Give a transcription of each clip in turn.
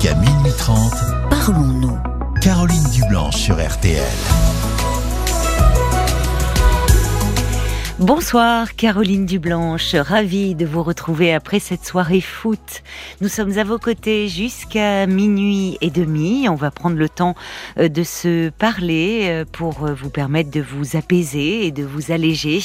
Jusqu'à minuit 30, Parlons-nous. Caroline Dublanche sur RTL. Bonsoir Caroline Dublanche, ravie de vous retrouver après cette soirée foot. Nous sommes à vos côtés jusqu'à minuit et demi. On va prendre le temps euh, de se parler euh, pour euh, vous permettre de vous apaiser et de vous alléger.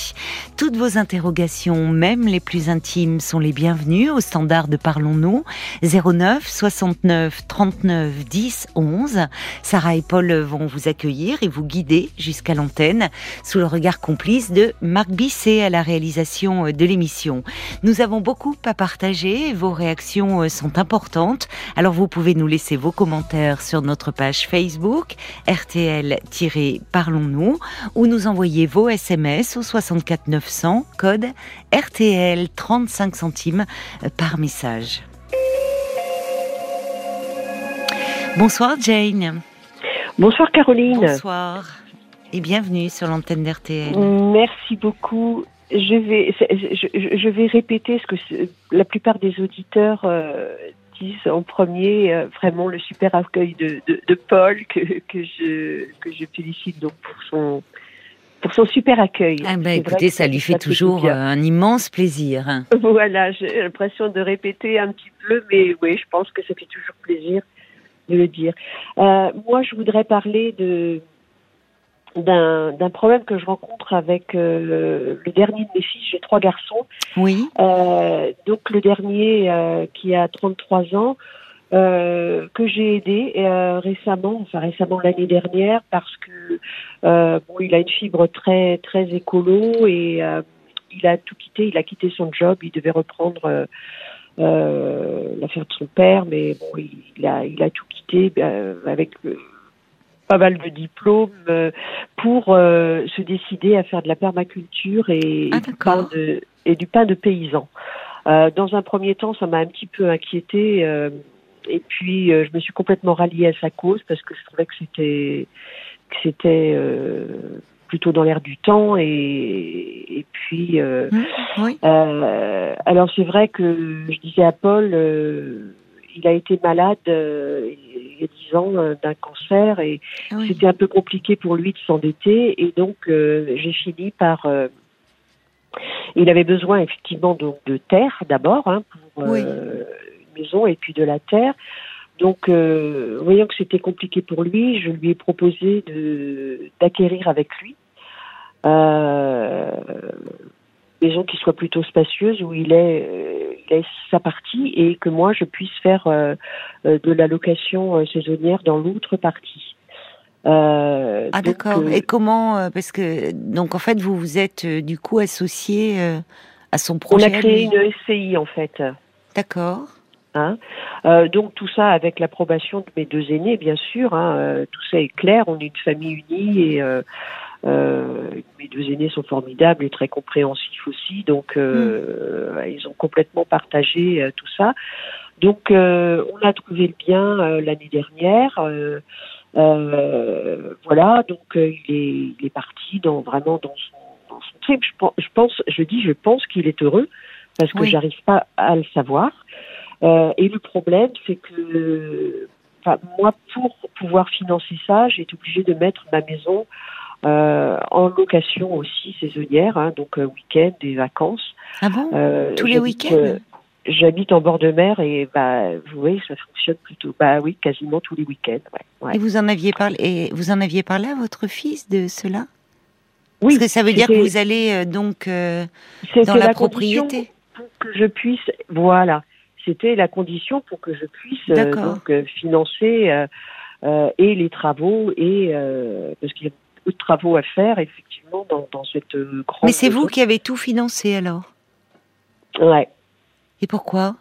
Toutes vos interrogations, même les plus intimes, sont les bienvenues au standard de Parlons-nous 09 69 39 10 11. Sarah et Paul vont vous accueillir et vous guider jusqu'à l'antenne sous le regard complice de Marc Bisset à la réalisation de l'émission. Nous avons beaucoup à partager, vos réactions sont importantes, alors vous pouvez nous laisser vos commentaires sur notre page Facebook RTL-Parlons-nous ou nous envoyer vos SMS au 64 900 code RTL 35 centimes par message. Bonsoir Jane. Bonsoir Caroline. Bonsoir et bienvenue sur l'antenne d'RTL. Merci beaucoup. Je vais, je, je vais répéter ce que la plupart des auditeurs euh, disent en premier, euh, vraiment le super accueil de, de, de, Paul que, que, je, que je félicite donc pour son, pour son super accueil. Ah ben écoutez, ça lui fait ça toujours fait un immense plaisir. Voilà, j'ai l'impression de répéter un petit peu, mais oui, je pense que ça fait toujours plaisir de le dire. Euh, moi, je voudrais parler de d'un problème que je rencontre avec euh, le dernier de mes fils. J'ai trois garçons. Oui. Euh, donc le dernier euh, qui a 33 ans, euh, que j'ai aidé euh, récemment, enfin récemment l'année dernière, parce que bon, il a une fibre très très écolo et il a tout quitté. Il a quitté son job. Il devait reprendre. l'affaire de son père, mais bon, il, il, a, il a tout quitté avec pas mal de diplômes euh, pour euh, se décider à faire de la permaculture et, ah, du, pain de, et du pain de paysan. Euh, dans un premier temps, ça m'a un petit peu inquiété et puis je me suis complètement ralliée à sa cause parce que je trouvais que c'était que c'était plutôt dans l'air du temps et, et puis mmh, oui. alors c'est vrai que je disais à Paul il a été malade euh, il y a dix ans euh, d'un cancer et oui. c'était un peu compliqué pour lui de s'endetter et donc euh, j'ai fini par il avait besoin effectivement donc de terre d'abord hein, pour oui. une maison et puis de la terre donc voyant que c'était compliqué pour lui je lui ai proposé de d'acquérir avec lui maison qui soit plutôt spacieuse où il est, euh, il est sa partie et que moi je puisse faire euh, de la location euh, saisonnière dans l'autre partie. Euh, ah d'accord. Euh... Et comment Parce que donc en fait vous vous êtes du coup associé à son projet. On a créé une SCI en fait. D'accord. Hein euh, donc tout ça avec l'approbation de mes deux aînés, bien sûr. Hein, tout ça est clair. On est une famille unie et euh, mes deux aînés sont formidables et très compréhensifs aussi, donc euh, mm. ils ont complètement partagé euh, tout ça. Donc euh, on a trouvé le bien euh, l'année dernière. voilà, donc il est, il, est, parti dans vraiment dans son, dans son trip. Je pense, je pense, je dis, je pense qu'il est heureux parce que oui. j'arrive pas à le savoir. et le problème, c'est que moi, pour pouvoir financer ça, j'ai été obligée de mettre ma maison en location aussi saisonnière, hein, donc euh, week-end et vacances. Ah bon? Euh, Tous les week-ends? J'habite en bord de mer et bah vous voyez ça fonctionne plutôt. Bah oui, quasiment tous les week-ends. Ouais, ouais. Et vous en aviez parlé et vous en aviez parlé à votre fils de cela? Oui. Parce que ça veut dire que vous allez donc dans la, la propriété. Pour que je puisse, voilà, c'était la condition pour que je puisse donc financer et les travaux et parce qu'il y a de travaux à faire, effectivement, dans, dans cette grande. Mais c'est vous qui avez tout financé alors? Ouais. Et pourquoi?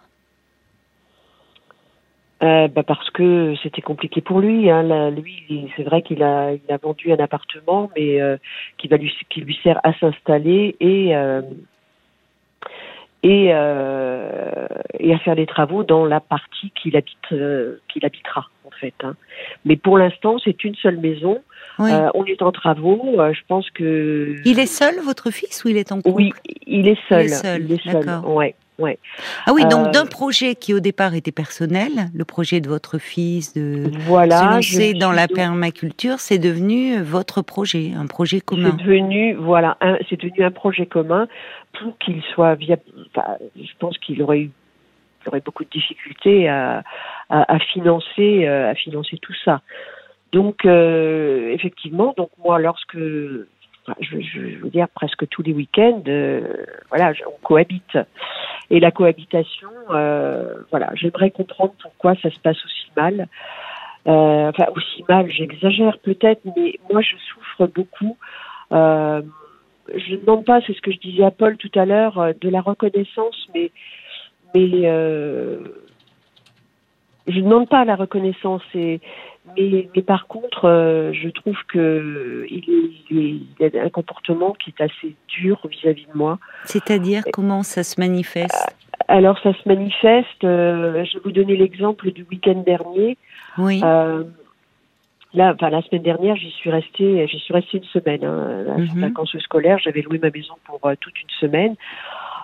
Euh, bah parce que c'était compliqué pour lui. Hein. Là, lui, c'est vrai qu'il a, il a vendu un appartement, mais euh, qui va lui, qui lui sert à s'installer et euh, et, euh, et à faire des travaux dans la partie qu'il habite, euh, qu'il habitera en fait. Hein. Mais pour l'instant, c'est une seule maison. Oui. Euh, on est en travaux. Euh, je pense que il est seul, votre fils, ou il est en couple? Oui, il est seul. Il est seul. Il est seul. Ouais. Ouais. Ah oui, donc Euh, d'un projet qui au départ était personnel, le projet de votre fils de Voilà. se lancer dans la permaculture, c'est devenu votre projet, un projet commun. C'est devenu, voilà, un- c'est devenu un projet commun pour qu'il soit viable. Enfin, je pense qu'il aurait eu, il aurait beaucoup de difficultés à, à, à financer, euh, à financer tout ça. Donc, euh, effectivement, donc moi, lorsque, je, je veux dire presque tous les week-ends, euh, voilà, on cohabite. Et la cohabitation, euh, voilà, j'aimerais comprendre pourquoi ça se passe aussi mal. Euh, enfin, aussi mal, j'exagère peut-être, mais moi, je souffre beaucoup. Je ne demande pas, c'est ce que je disais à Paul tout à l'heure, de la reconnaissance, mais, mais je ne demande pas la reconnaissance. Et, mais, mais par contre, euh, je trouve que il, est- il, est- il a un comportement qui est assez dur vis-à-vis de moi. C'est-à-dire comment ça se manifeste? Alors, ça se manifeste. euh, je vais vous donner l'exemple du week-end dernier. Oui. Euh, là, enfin, la semaine dernière, j'y suis restée, j'y suis restée une semaine. Hein, à Mhm. vacances scolaires, j'avais loué ma maison pour toute une semaine.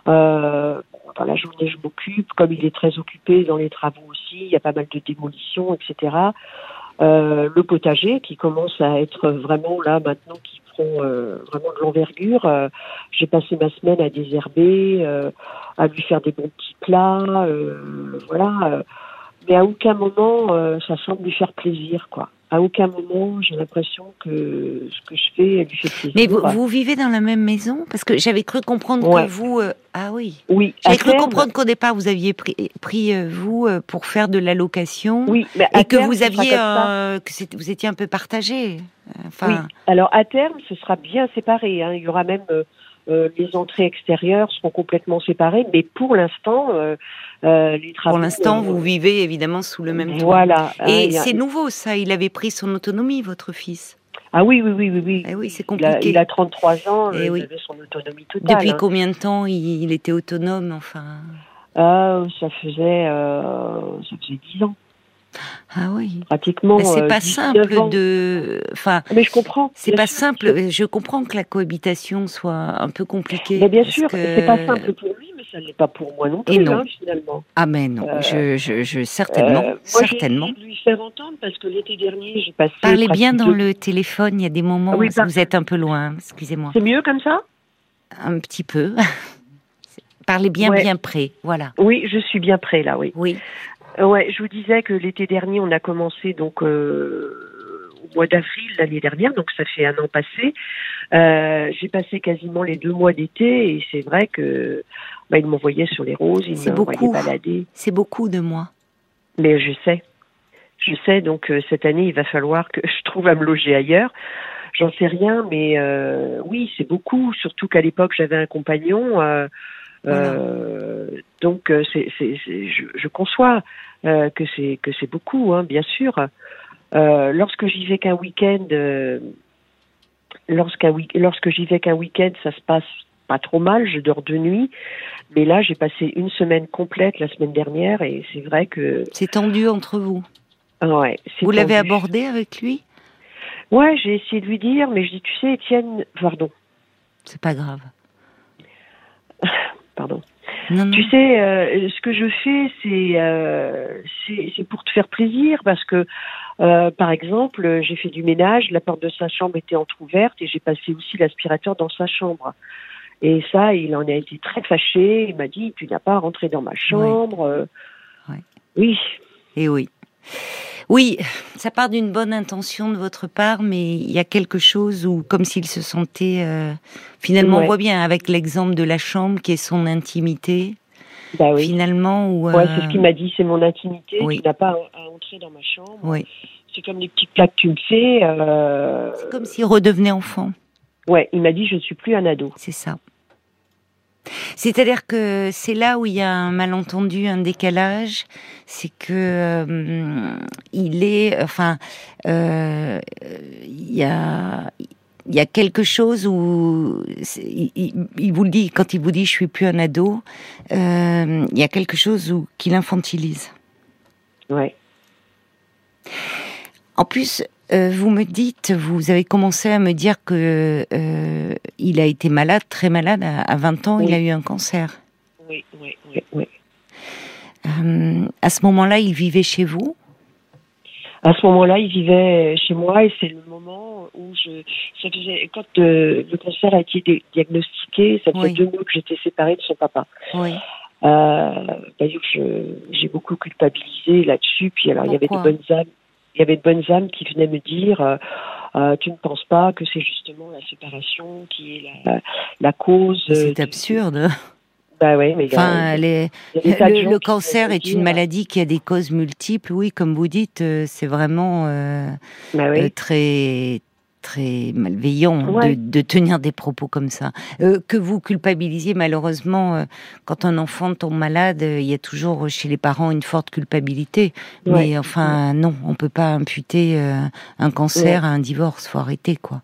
Euh, dans la journée, je m'occupe. Comme il est très occupé dans les travaux aussi, il y a pas mal de démolitions, etc. Euh, le potager qui commence à être vraiment là maintenant, qui prend euh, vraiment de l'envergure. Euh, J'ai passé ma semaine à désherber, euh, à lui faire des bons petits plats, euh, voilà. Mais à aucun moment euh, ça semble lui faire plaisir, quoi. À aucun moment j'ai l'impression que ce que je fais lui fait plaisir. Mais vous, vous vivez dans la même maison? Parce que j'avais cru comprendre Ouais. que vous... euh, Ah oui. Oui, J'avais cru terme- comprendre qu'au départ, vous aviez pris, pris, euh, vous, euh, pour faire de la location. Oui, mais à Et que vous aviez, euh, que vous étiez un peu partagé. Euh, Enfin, Oui. Alors à terme, ce sera bien séparé. hein. Il y aura même euh, les entrées extérieures seront complètement séparées, mais pour l'instant, euh, euh, les travaux. pour l'instant, vous vivez évidemment sous le même toit. Voilà. Et il y a- c'est nouveau, ça. Il avait pris son autonomie, votre fils. Ah oui, oui, oui, oui, oui. Eh oui, c'est Il a, compliqué. il a 33 ans, Eh euh, il oui. avait son autonomie totale. Depuis hein. combien de temps il, il était autonome, enfin? Ah, ça faisait, euh, ça faisait 10 ans, Ah oui. pratiquement. C'est euh, pas 19 simple ans. de. Enfin, Mais je comprends. c'est pas sûr. simple. Je comprends que la cohabitation soit un peu compliquée. Mais bien sûr, que- c'est pas simple pour lui, mais ça ne l'est pas pour moi non Et plus, non. hein, finalement. Ah mais non, Euh, je, je, je certainement, Euh, moi, certainement. J'ai essayé de lui faire entendre parce que l'été dernier, j'ai passé. Parlez bien dans deux- le téléphone. Il y a des moments Ah oui, où par- vous êtes un peu loin. Excusez-moi. C'est mieux comme ça? Un petit peu. Parlez bien, Ouais. bien près. Voilà. Oui, je suis bien prêt là, oui. Oui. Euh, ouais, je vous disais que l'été dernier, on a commencé donc euh, au mois d'avril l'année dernière, donc ça fait un an passé. Euh, j'ai passé quasiment les deux mois d'été et c'est vrai que bah, il m'envoyait sur les roses, il C'est m'envoyait beaucoup. balader. C'est beaucoup de moi. Mais je sais, je sais. Donc euh, cette année, il va falloir que je trouve à me loger ailleurs. J'en sais rien, mais euh, oui, c'est beaucoup. Surtout qu'à l'époque, j'avais un compagnon. Euh, Voilà. donc euh, c'est, je, je conçois euh, que c'est que c'est beaucoup, hein, bien sûr. Lorsque j'y vais qu'un week-end, lorsqu'un lorsque j'y vais qu'un week-end, ça se passe pas trop mal. Je dors de nuit, mais là, j'ai passé une semaine complète la semaine dernière et c'est vrai que C'est tendu entre vous. ouais. Vous l'avez abordé avec lui? Ouais, j'ai essayé de lui dire, mais je dis, tu sais, Étienne, pardon, C'est pas grave. pardon. Non, non. Tu sais, euh, ce que je fais, c'est euh, c'est c'est pour te faire plaisir, parce que, euh, par exemple, j'ai fait du ménage, la porte de sa chambre était entrouverte et j'ai passé aussi l'aspirateur dans sa chambre. Et ça, il en a été très fâché. Il m'a dit, tu n'as pas à rentrer dans ma chambre. Oui, Et Eh oui. Oui, ça part d'une bonne intention de votre part, mais il y a quelque chose où, comme s'il se sentait, euh, finalement, on Ouais. voit bien avec l'exemple de la chambre qui est son intimité, bah oui. finalement, où, Ouais, euh, c'est ce qu'il m'a dit, c'est mon intimité. oui. Tu n'as pas à, à entrer dans ma chambre. oui. C'est comme les petites plaques que tu me fais. Euh... c'est comme s'il redevenait enfant. Ouais, il m'a dit, je ne suis plus un ado. C'est ça. C'est-à-dire que c'est là où il y a un malentendu, un décalage, c'est que euh, il est, enfin, euh, il y a, il y a quelque chose où il, il- il vous le dit quand il vous dit je suis plus un ado, euh, il y a quelque chose où qu'il infantilise. Ouais. En plus, euh, vous me dites, vous avez commencé à me dire que euh, il a été malade, très malade à, à 20 ans, il a eu un cancer. oui, oui, oui. oui. Euh, à ce moment-là, il vivait chez vous? À ce moment-là, il vivait chez moi et c'est le moment où je. Ça faisait, quand euh, le cancer a été diagnostiqué, ça faisait Oui. deux mois que j'étais séparée de son papa. Oui. Euh, D'ailleurs, j'ai beaucoup culpabilisé là-dessus. Puis alors, il y avait de Pourquoi? bonnes âmes. Il y avait de bonnes âmes qui venaient me dire euh, euh, tu ne penses pas que c'est justement la séparation qui est la, la cause. euh, C'est du- absurde. Bah ouais, mais Enfin, les- le, cancer est une maladie qui a des causes multiples. Oui, comme vous dites, c'est vraiment euh, Bah oui. très très malveillant Ouais. de, de tenir des propos comme ça. Euh, que vous culpabilisiez, malheureusement, euh, quand un enfant tombe malade, euh, il y a toujours chez les parents une forte culpabilité. Ouais. Mais enfin, non, on peut pas imputer un cancer à un divorce. Faut arrêter, quoi.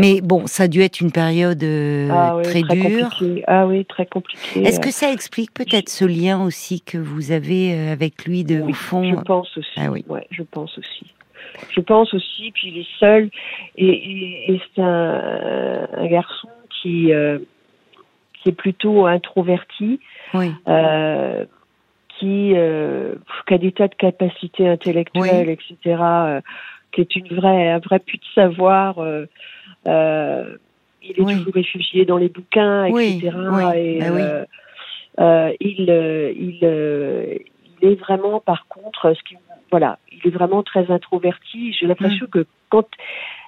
Mais bon, ça a dû être une période Ah oui, très, dure. compliqué. Ah oui, très compliqué. Est-ce que ça explique peut-être ce lien aussi que vous avez avec lui de Oui, au fond? Je pense aussi. Ah oui. Je pense aussi. Je pense aussi, puis il est seul, et, et- et c'est un, un garçon qui, euh, qui est plutôt introverti, Oui, euh, qui, euh, qui a des tas de capacités intellectuelles, etc., qui est une vraie, un vrai puits de savoir. il est Oui. toujours réfugié dans les bouquins, etc. et, euh, il, il, il est vraiment, par contre, ce qui, voilà, il est vraiment très introverti. J'ai l'impression Mm. que quand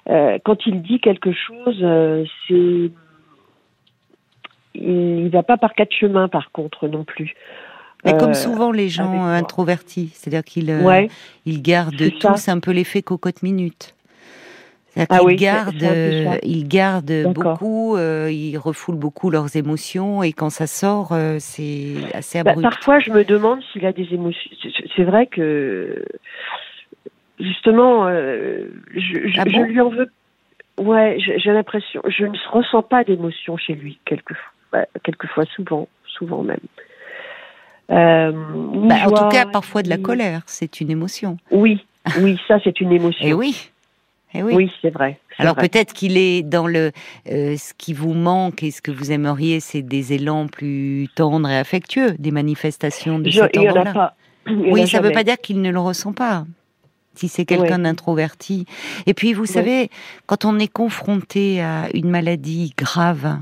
euh, quand il dit quelque chose, euh, c'est il, il va pas par quatre chemins, par contre, non plus. mais Euh, comme souvent les gens euh, introvertis, c'est-à-dire qu'ils euh, ouais, ils gardent ça. tous un peu l'effet cocotte minute. Ah qu'ils oui, gardent, euh, ils gardent beaucoup, euh, ils refoulent beaucoup leurs émotions et quand ça sort, euh, c'est assez Bah, abrupt. parfois, je me demande s'il a des émotions. C'est- vrai que justement, euh, je, je- Ah je lui en veux. Ouais, j'ai l'impression. Je ne ressens pas d'émotion chez lui, quelquefois, bah, quelquefois, souvent, souvent même. Euh, Bah, en tout cas, parfois de la colère, c'est une émotion. Oui, oui, ça c'est une émotion. Et oui, eh oui. oui, c'est vrai. Alors peut-être qu'il est dans le euh, ce qui vous manque et ce que vous aimeriez, c'est des élans plus tendres et affectueux, des manifestations de Je- cet ordre-là. Oui, ça ne veut pas dire qu'il ne le ressent pas. Si c'est quelqu'un Ouais. d'introverti. Et puis, vous Ouais. savez, quand on est confronté à une maladie grave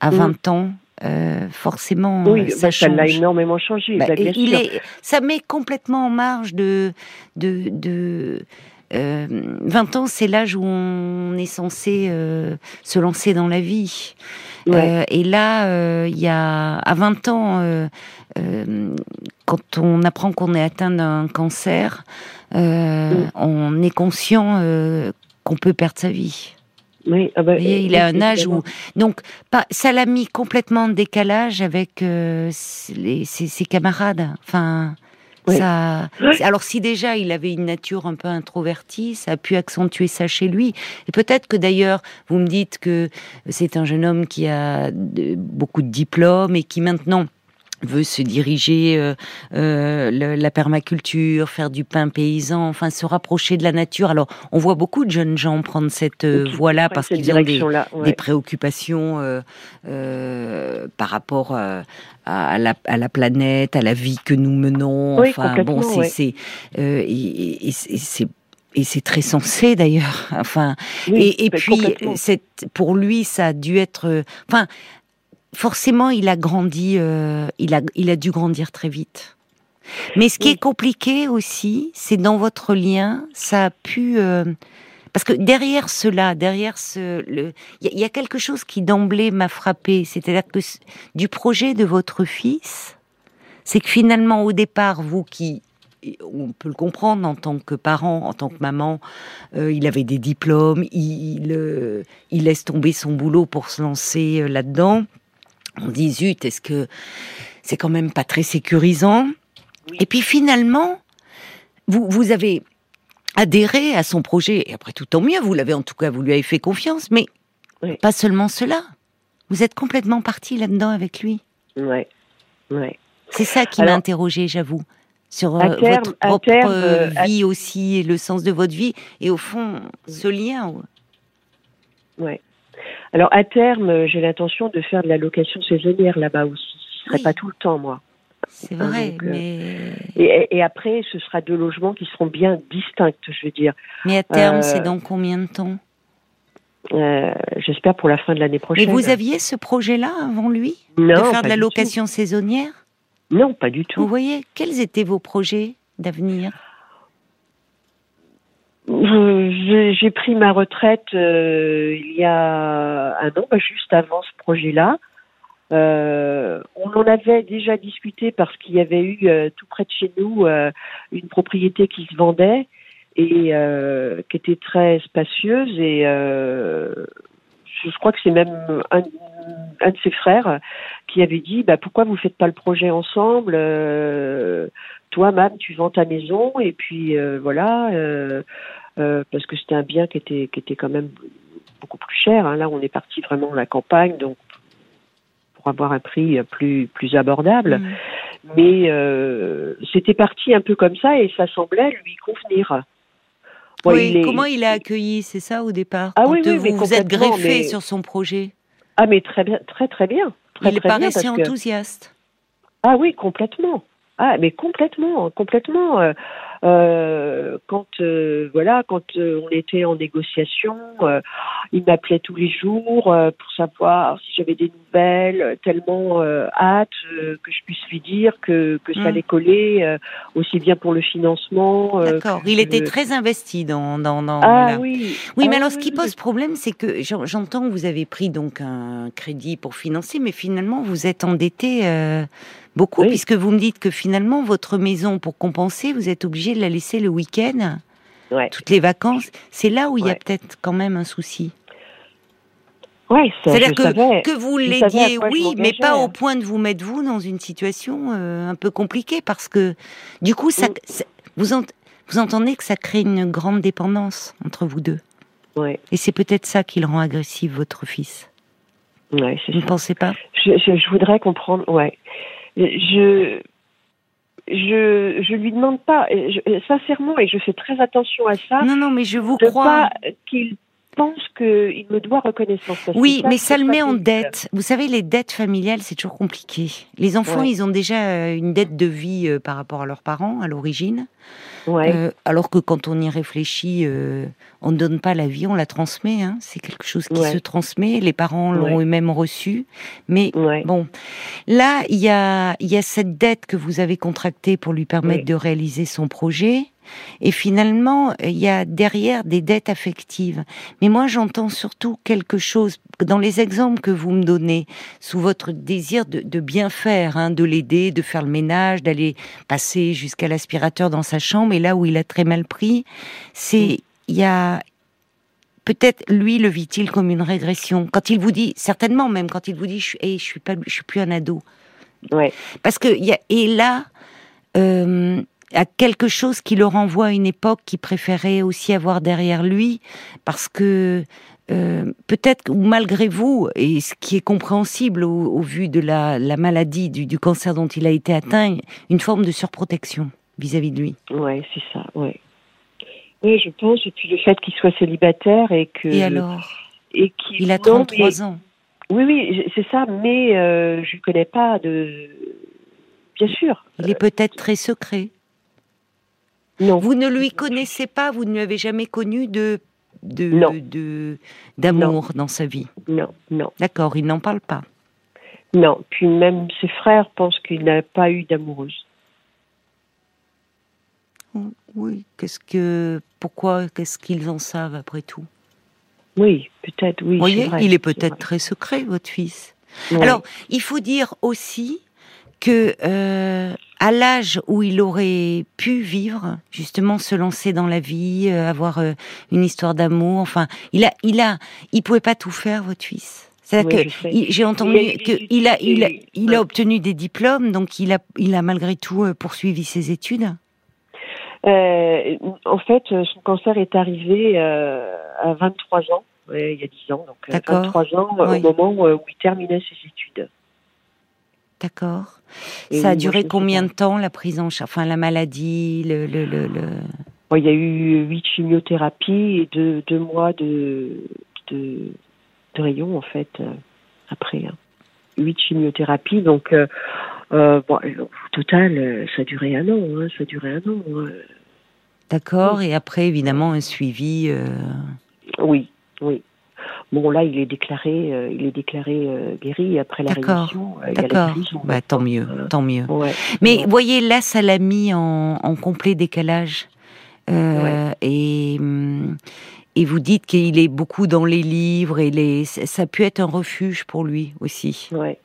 à Mm. 20 ans, euh, forcément, Oui, ça bah, ça l'a énormément changé. Bah, bah, bien il sûr. est, ça met complètement en marge de, de, de euh, 20 ans, c'est l'âge où on est censé euh, se lancer dans la vie. Ouais. Euh, et là, euh, il y a à 20 ans, quand on apprend qu'on est atteint d'un cancer, Mm. on est conscient qu'on peut perdre sa vie. Oui, ah bah, voyez, il a un âge où donc pas, ça l'a mis complètement en décalage avec euh, ses, ses camarades. Enfin, Oui. ça. Oui. c'est- Alors si déjà il avait une nature un peu introvertie, ça a pu accentuer ça chez lui. Et peut-être que d'ailleurs vous me dites que c'est un jeune homme qui a beaucoup de diplômes et qui maintenant veut se diriger euh, euh, le- la permaculture, faire du pain paysan, enfin se rapprocher de la nature. Alors on voit beaucoup de jeunes gens prendre cette euh, voie-là parce qu'ils ont des, ouais. des préoccupations euh, euh, par rapport à, à la, à la planète, à la vie que nous menons. Oui, enfin bon, c'est ouais. c'est euh, et, et- c'est et c'est très sensé d'ailleurs. Enfin, Oui, et, et bah, puis cette, pour lui, ça a dû être. Enfin, forcément, il a grandi. euh, il a il a dû grandir très vite. Mais ce qui Oui. est compliqué aussi, c'est dans votre lien, ça a pu. euh, parce que derrière cela, derrière ce, il y, a- il y a quelque chose qui d'emblée m'a frappé, c'est-à-dire que du projet de votre fils, c'est que finalement au départ, vous qui, on peut le comprendre en tant que parent, en tant que maman, euh, il avait des diplômes, il, il, euh, il laisse tomber son boulot pour se lancer euh, là-dedans. On dit zut, est-ce que c'est quand même pas très sécurisant? Oui. Et puis finalement, vous, vous avez adhéré à son projet, et après tout tant mieux, vous l'avez en tout cas, vous lui avez fait confiance, mais Oui. pas seulement cela. Vous êtes complètement parti là-dedans avec lui. Ouais, ouais. C'est ça qui m'a interrogé, j'avoue, sur euh, terme- votre propre terme, euh, euh, à- vie aussi, et le sens de votre vie, et au fond, ce lien. Ouais. Alors à terme, euh, j'ai l'intention de faire de la location saisonnière là-bas aussi. j'y serai pas tout le temps, moi. C'est vrai, Donc, euh, mais Et, et après, ce sera deux logements qui seront bien distincts, je veux dire. mais à terme, euh, c'est dans combien de temps? Euh, J'espère pour la fin de l'année Mais prochaine. vous aviez ce projet-là avant lui? Non, de faire de la location saisonnière? Non, pas du tout. Vous voyez, quels étaient vos projets d'avenir? Euh, J'ai pris ma retraite euh, il y a un an, bah, juste avant ce projet-là. Euh, on en avait déjà discuté parce qu'il y avait eu euh, tout près de chez nous euh, une propriété qui se vendait et euh, qui était très spacieuse et euh, je crois que c'est même un, un de ses frères qui avait dit bah, pourquoi vous faites pas le projet ensemble toi Mam tu vends ta maison et puis euh, voilà euh, euh, parce que c'était un bien qui était qui était quand même beaucoup plus cher hein. là on est parti vraiment à la campagne donc pour avoir un prix plus plus abordable Mm. mais c'était parti un peu comme ça et ça semblait lui convenir Bon, oui, il est- comment il a accueilli, c'est ça au départ? Ah quand oui, oui, vous mais vous êtes greffé mais- sur son projet ah mais très bien très très bien très, Il très bien, paraissait que- enthousiaste. Ah oui, complètement. Ah, mais complètement, complètement. Euh, quand euh, voilà, quand euh, on était en négociation, il m'appelait tous les jours pour savoir si j'avais des nouvelles, tellement hâte que je puisse lui dire que, que ça Mm. allait coller, aussi bien pour le financement. D'accord. Il était très investi dans. dans, dans Ah voilà. oui. Oui, Ah mais alors ce qui pose problème, c'est que j'en- j'entends que vous avez pris donc un crédit pour financer, mais finalement vous êtes endetté beaucoup, Oui. puisque vous me dites que finalement votre maison, pour compenser, vous êtes obligé de la laisser le week-end, Ouais. toutes les vacances. C'est là où il y a peut-être quand même un souci. Ouais, C'est-à-dire que, savais. que vous l'aidiez, oui, mais pas au point de vous mettre vous dans une situation euh, un peu compliquée, parce que du coup, ça, Mm. ça- vous, ent- vous entendez que ça crée une grande dépendance entre vous deux. Ouais, Et c'est peut-être ça qui le rend agressif, votre fils. ouais, c'est Vous ne pensez pas? Je, je, je voudrais comprendre, ouais. Je, je, je lui demande pas, je- sincèrement, et je fais très attention à ça, Non, non, mais je vous de crois. qu'il pense qu'il me doit reconnaissance. que Oui, mais ça le met en dette. Vous savez, les dettes familiales, c'est toujours compliqué. Les enfants, Ouais. ils ont déjà euh, une dette de vie euh, par rapport à leurs parents à l'origine. Ouais, Euh, alors que quand on y réfléchit, euh, on ne donne pas la vie, on la transmet. hein. C'est quelque chose qui Ouais. se transmet. Les parents l'ont Ouais. eux-mêmes reçu. Mais bon, là, il y a, il y a cette dette que vous avez contractée pour lui permettre de réaliser son projet. Et finalement, il y a derrière des dettes affectives. Mais moi, j'entends surtout quelque chose, dans les exemples que vous me donnez, sous votre désir de, de bien faire, hein, de l'aider, de faire le ménage, d'aller passer jusqu'à l'aspirateur dans sa chambre, et là où il a très mal pris, c'est, il y a, peut-être lui le vit-il comme une régression? Quand il vous dit, certainement même, quand il vous dit, je, suis- hey, je suis pas, je suis plus un ado. ouais, Parce que y a, et là, euh, à quelque chose qui le renvoie à une époque qu'il préférait aussi avoir derrière lui, parce que euh, peut-être ou malgré vous, et ce qui est compréhensible au, au vu de la, la maladie, du, du cancer dont il a été atteint, une forme de surprotection vis-à-vis de lui. ouais, c'est ça, ouais. Oui, je pense, et puis le fait qu'il soit célibataire et que... Et alors? et qu'il- Il a non, 33 mais- ans. Oui, oui, c'est ça, mais euh, je ne connais pas de... Bien sûr. Il est peut-être très secret. Non. Vous ne lui connaissez pas, vous ne lui avez jamais connu de d'amour dans sa vie? Non, non, D'accord, il n'en parle pas? non. Puis même ses frères pensent qu'il n'a pas eu d'amoureuse. Oui, qu'est-ce que pourquoi qu'est-ce qu'ils en savent après tout? Oui, peut-être, oui. Vous voyez, vrai, il est peut-être très secret votre fils. Alors, il faut dire aussi que euh, à l'âge où il aurait pu vivre, justement se lancer dans la vie, euh, avoir euh, une histoire d'amour, enfin, il a, il a, il pouvait pas tout faire votre fils. C'est-à-dire Oui, que j'ai entendu Il a- il a, il a, obtenu des diplômes, donc il a, il a malgré tout poursuivi ses études. Euh, en fait, son cancer est arrivé euh, à 23 ans, ouais, il y a 10 ans, donc euh, D'accord. 23 ans Oui. au moment où il terminait ses études. D'accord. Et Ça a duré combien de temps la prise en charge, enfin la maladie, le, le, le, le- Bon, il y a eu huit chimiothérapies et deux, deux mois de, de, de rayon, en fait, euh, après. hein. huit chimiothérapies. Donc, euh, euh, bon, au total, ça a duré un an. Hein, ça a duré un an. D'accord. Et après, évidemment, un suivi. Oui, oui. Bon, là, il est déclaré, il est déclaré guéri après la rémission. D'accord. Bah, tant mieux, tant mieux. Mais voyez, là, ça l'a mis en, en complet décalage. Et hum, et vous dites qu'il est beaucoup dans les livres et les, ça a pu être un refuge pour lui aussi. Ouais.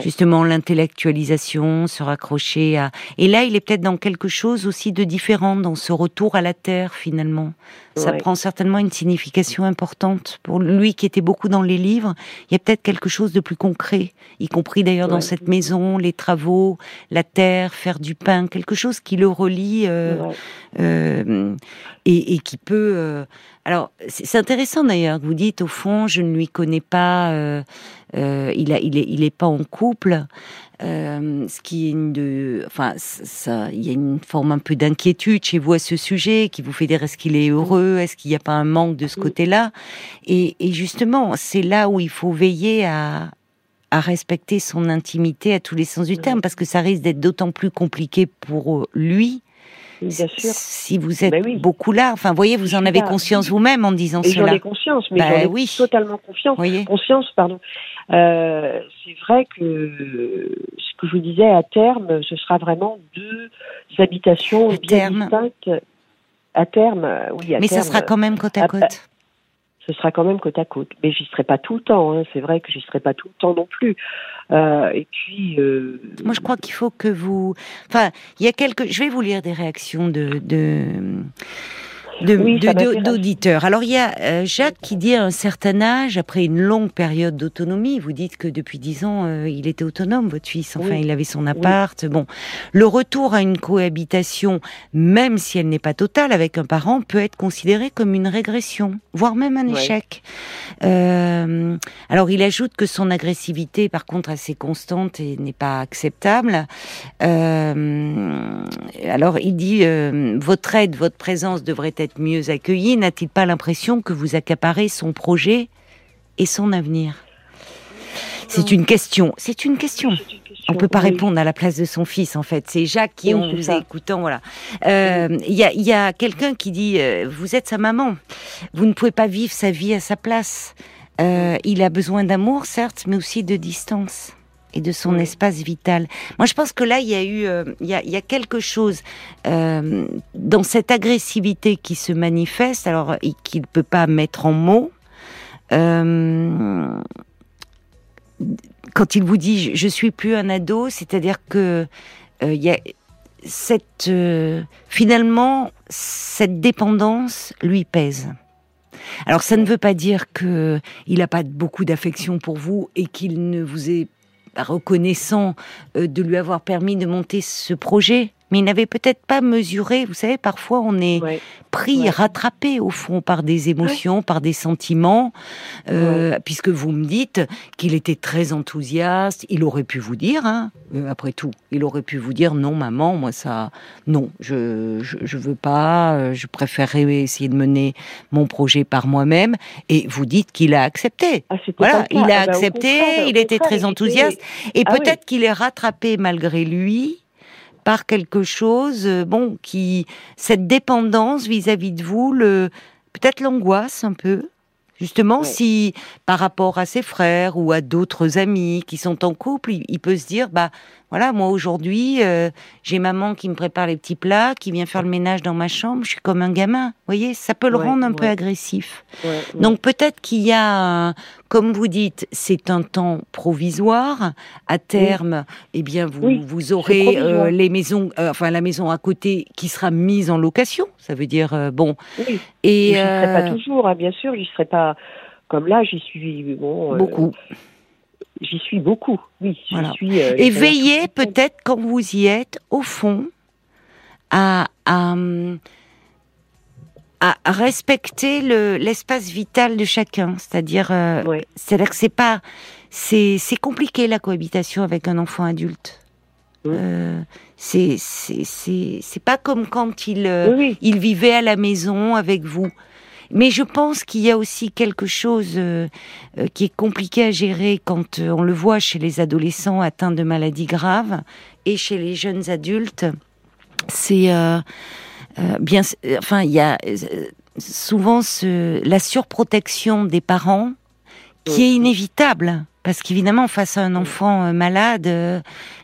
Justement, l'intellectualisation, se raccrocher à. Et là, il est peut-être dans quelque chose aussi de différent, dans ce retour à la terre finalement. Ça prend certainement une signification importante pour lui qui était beaucoup dans les livres. Il y a peut-être quelque chose de plus concret, y compris d'ailleurs dans cette maison, les travaux, la terre, faire du pain, quelque chose qui le relie euh, euh, et, et, qui peut. Euh, alors, c'est intéressant d'ailleurs que vous dites, au fond, je ne lui connais pas, euh, euh, il, a, il, est, il est pas en couple, euh, ce qui est une de, enfin, ça, il y a une forme un peu d'inquiétude chez vous à ce sujet, qui vous fait dire est-ce qu'il est heureux, est-ce qu'il n'y a pas un manque de ce côté-là, et, et justement, c'est là où il faut veiller à, à respecter son intimité à tous les sens du terme, parce que ça risque d'être d'autant plus compliqué pour lui bien sûr. Si vous êtes ben beaucoup là, enfin, voyez, vous en avez conscience vous-même en disant cela. J'en ai conscience, mais ben j'en ai totalement confiance. Conscience, pardon. Euh, c'est vrai que ce que je vous disais à terme, ce sera vraiment deux habitations à bien terme. distinctes. À terme, oui. À mais ça sera quand même côte à côte ce sera quand même côte à côte. Mais j'y serai pas tout le temps. Hein. C'est vrai que j'y serai pas tout le temps non plus. Euh, et puis. Euh... Moi, je crois qu'il faut que vous. Enfin, il y a quelques. Je vais vous lire des réactions de. de d'auditeurs. Alors il y a euh, Jacques qui dit à un certain âge, après une longue période d'autonomie, vous dites que depuis dix ans euh, il était autonome, votre fils. Enfin, il avait son appart. Bon, le retour à une cohabitation, même si elle n'est pas totale avec un parent, peut être considéré comme une régression, voire même un échec. Euh, alors il ajoute que son agressivité, par contre, assez constante et n'est pas acceptable. alors il dit votre aide, votre présence devrait être mieux accueilli N'a-t-il pas l'impression que vous accaparez son projet et son avenir? C'est une question. C'est une question. On peut pas répondre à la place de son fils, en fait. C'est Jacques qui, en vous écoutant, voilà. Euh, il y a, quelqu'un qui dit euh, Vous êtes sa maman. Vous ne pouvez pas vivre sa vie à sa place. Euh, il a besoin d'amour, certes, mais aussi de distance et de son espace vital. Moi, je pense que là, il y a eu, euh, il, y a, il, y a, quelque chose euh, dans cette agressivité qui se manifeste, alors qu'il ne peut pas mettre en mots. Euh, quand il vous dit je suis plus un ado, c'est-à-dire que il y a cette finalement cette dépendance lui pèse. Alors ça ne veut pas dire que il n'a pas beaucoup d'affection pour vous et qu'il ne vous est reconnaissant euh, de lui avoir permis de monter ce projet mais il n'avait peut-être pas mesuré. Vous savez, parfois on est pris, rattrapé au fond par des émotions, par des sentiments, euh, puisque vous me dites qu'il était très enthousiaste. Il aurait pu vous dire, hein, euh, après tout, il aurait pu vous dire non, maman, moi ça, non, je je, veux pas, euh, je préférerais essayer de mener mon projet par moi-même. Et vous dites qu'il a accepté. Ah, voilà, il a eh ben, accepté, il était très enthousiaste, et ah peut-être qu'il est rattrapé malgré lui par quelque chose, euh, bon, qui cette dépendance vis-à-vis de vous, le peut-être l'angoisse un peu. Justement, si par rapport à ses frères ou à d'autres amis qui sont en couple, il, il, peut se dire, bah voilà, moi aujourd'hui, euh, j'ai maman qui me prépare les petits plats, qui vient faire le ménage dans ma chambre, je suis comme un gamin. Vous voyez, ça peut le rendre un peu agressif. Donc peut-être qu'il y a, comme vous dites, c'est un temps provisoire. À terme, eh bien, vous, vous aurez euh, les maisons, euh, enfin la maison à côté qui sera mise en location. Ça veut dire bon. Et je ne serai pas toujours, hein, bien sûr, je serai pas comme là, j'y suis bon. Beaucoup. J'y suis beaucoup, oui. Suis, euh, et veillez peut-être quand vous y êtes, au fond, à, à, respecter l'espace vital de chacun. C'est-à-dire, euh, c'est-à-dire que c'est pas, c'est compliqué la cohabitation avec un enfant adulte. Euh, c'est c'est pas comme quand il, il vivait à la maison avec vous. Mais je pense qu'il y a aussi quelque chose euh, euh, qui est compliqué à gérer quand euh, on le voit chez les adolescents atteints de maladies graves et chez les jeunes adultes. C'est euh, bien, enfin, il y a souvent ce, la surprotection des parents qui est inévitable. Parce qu'évidemment, face à un enfant malade,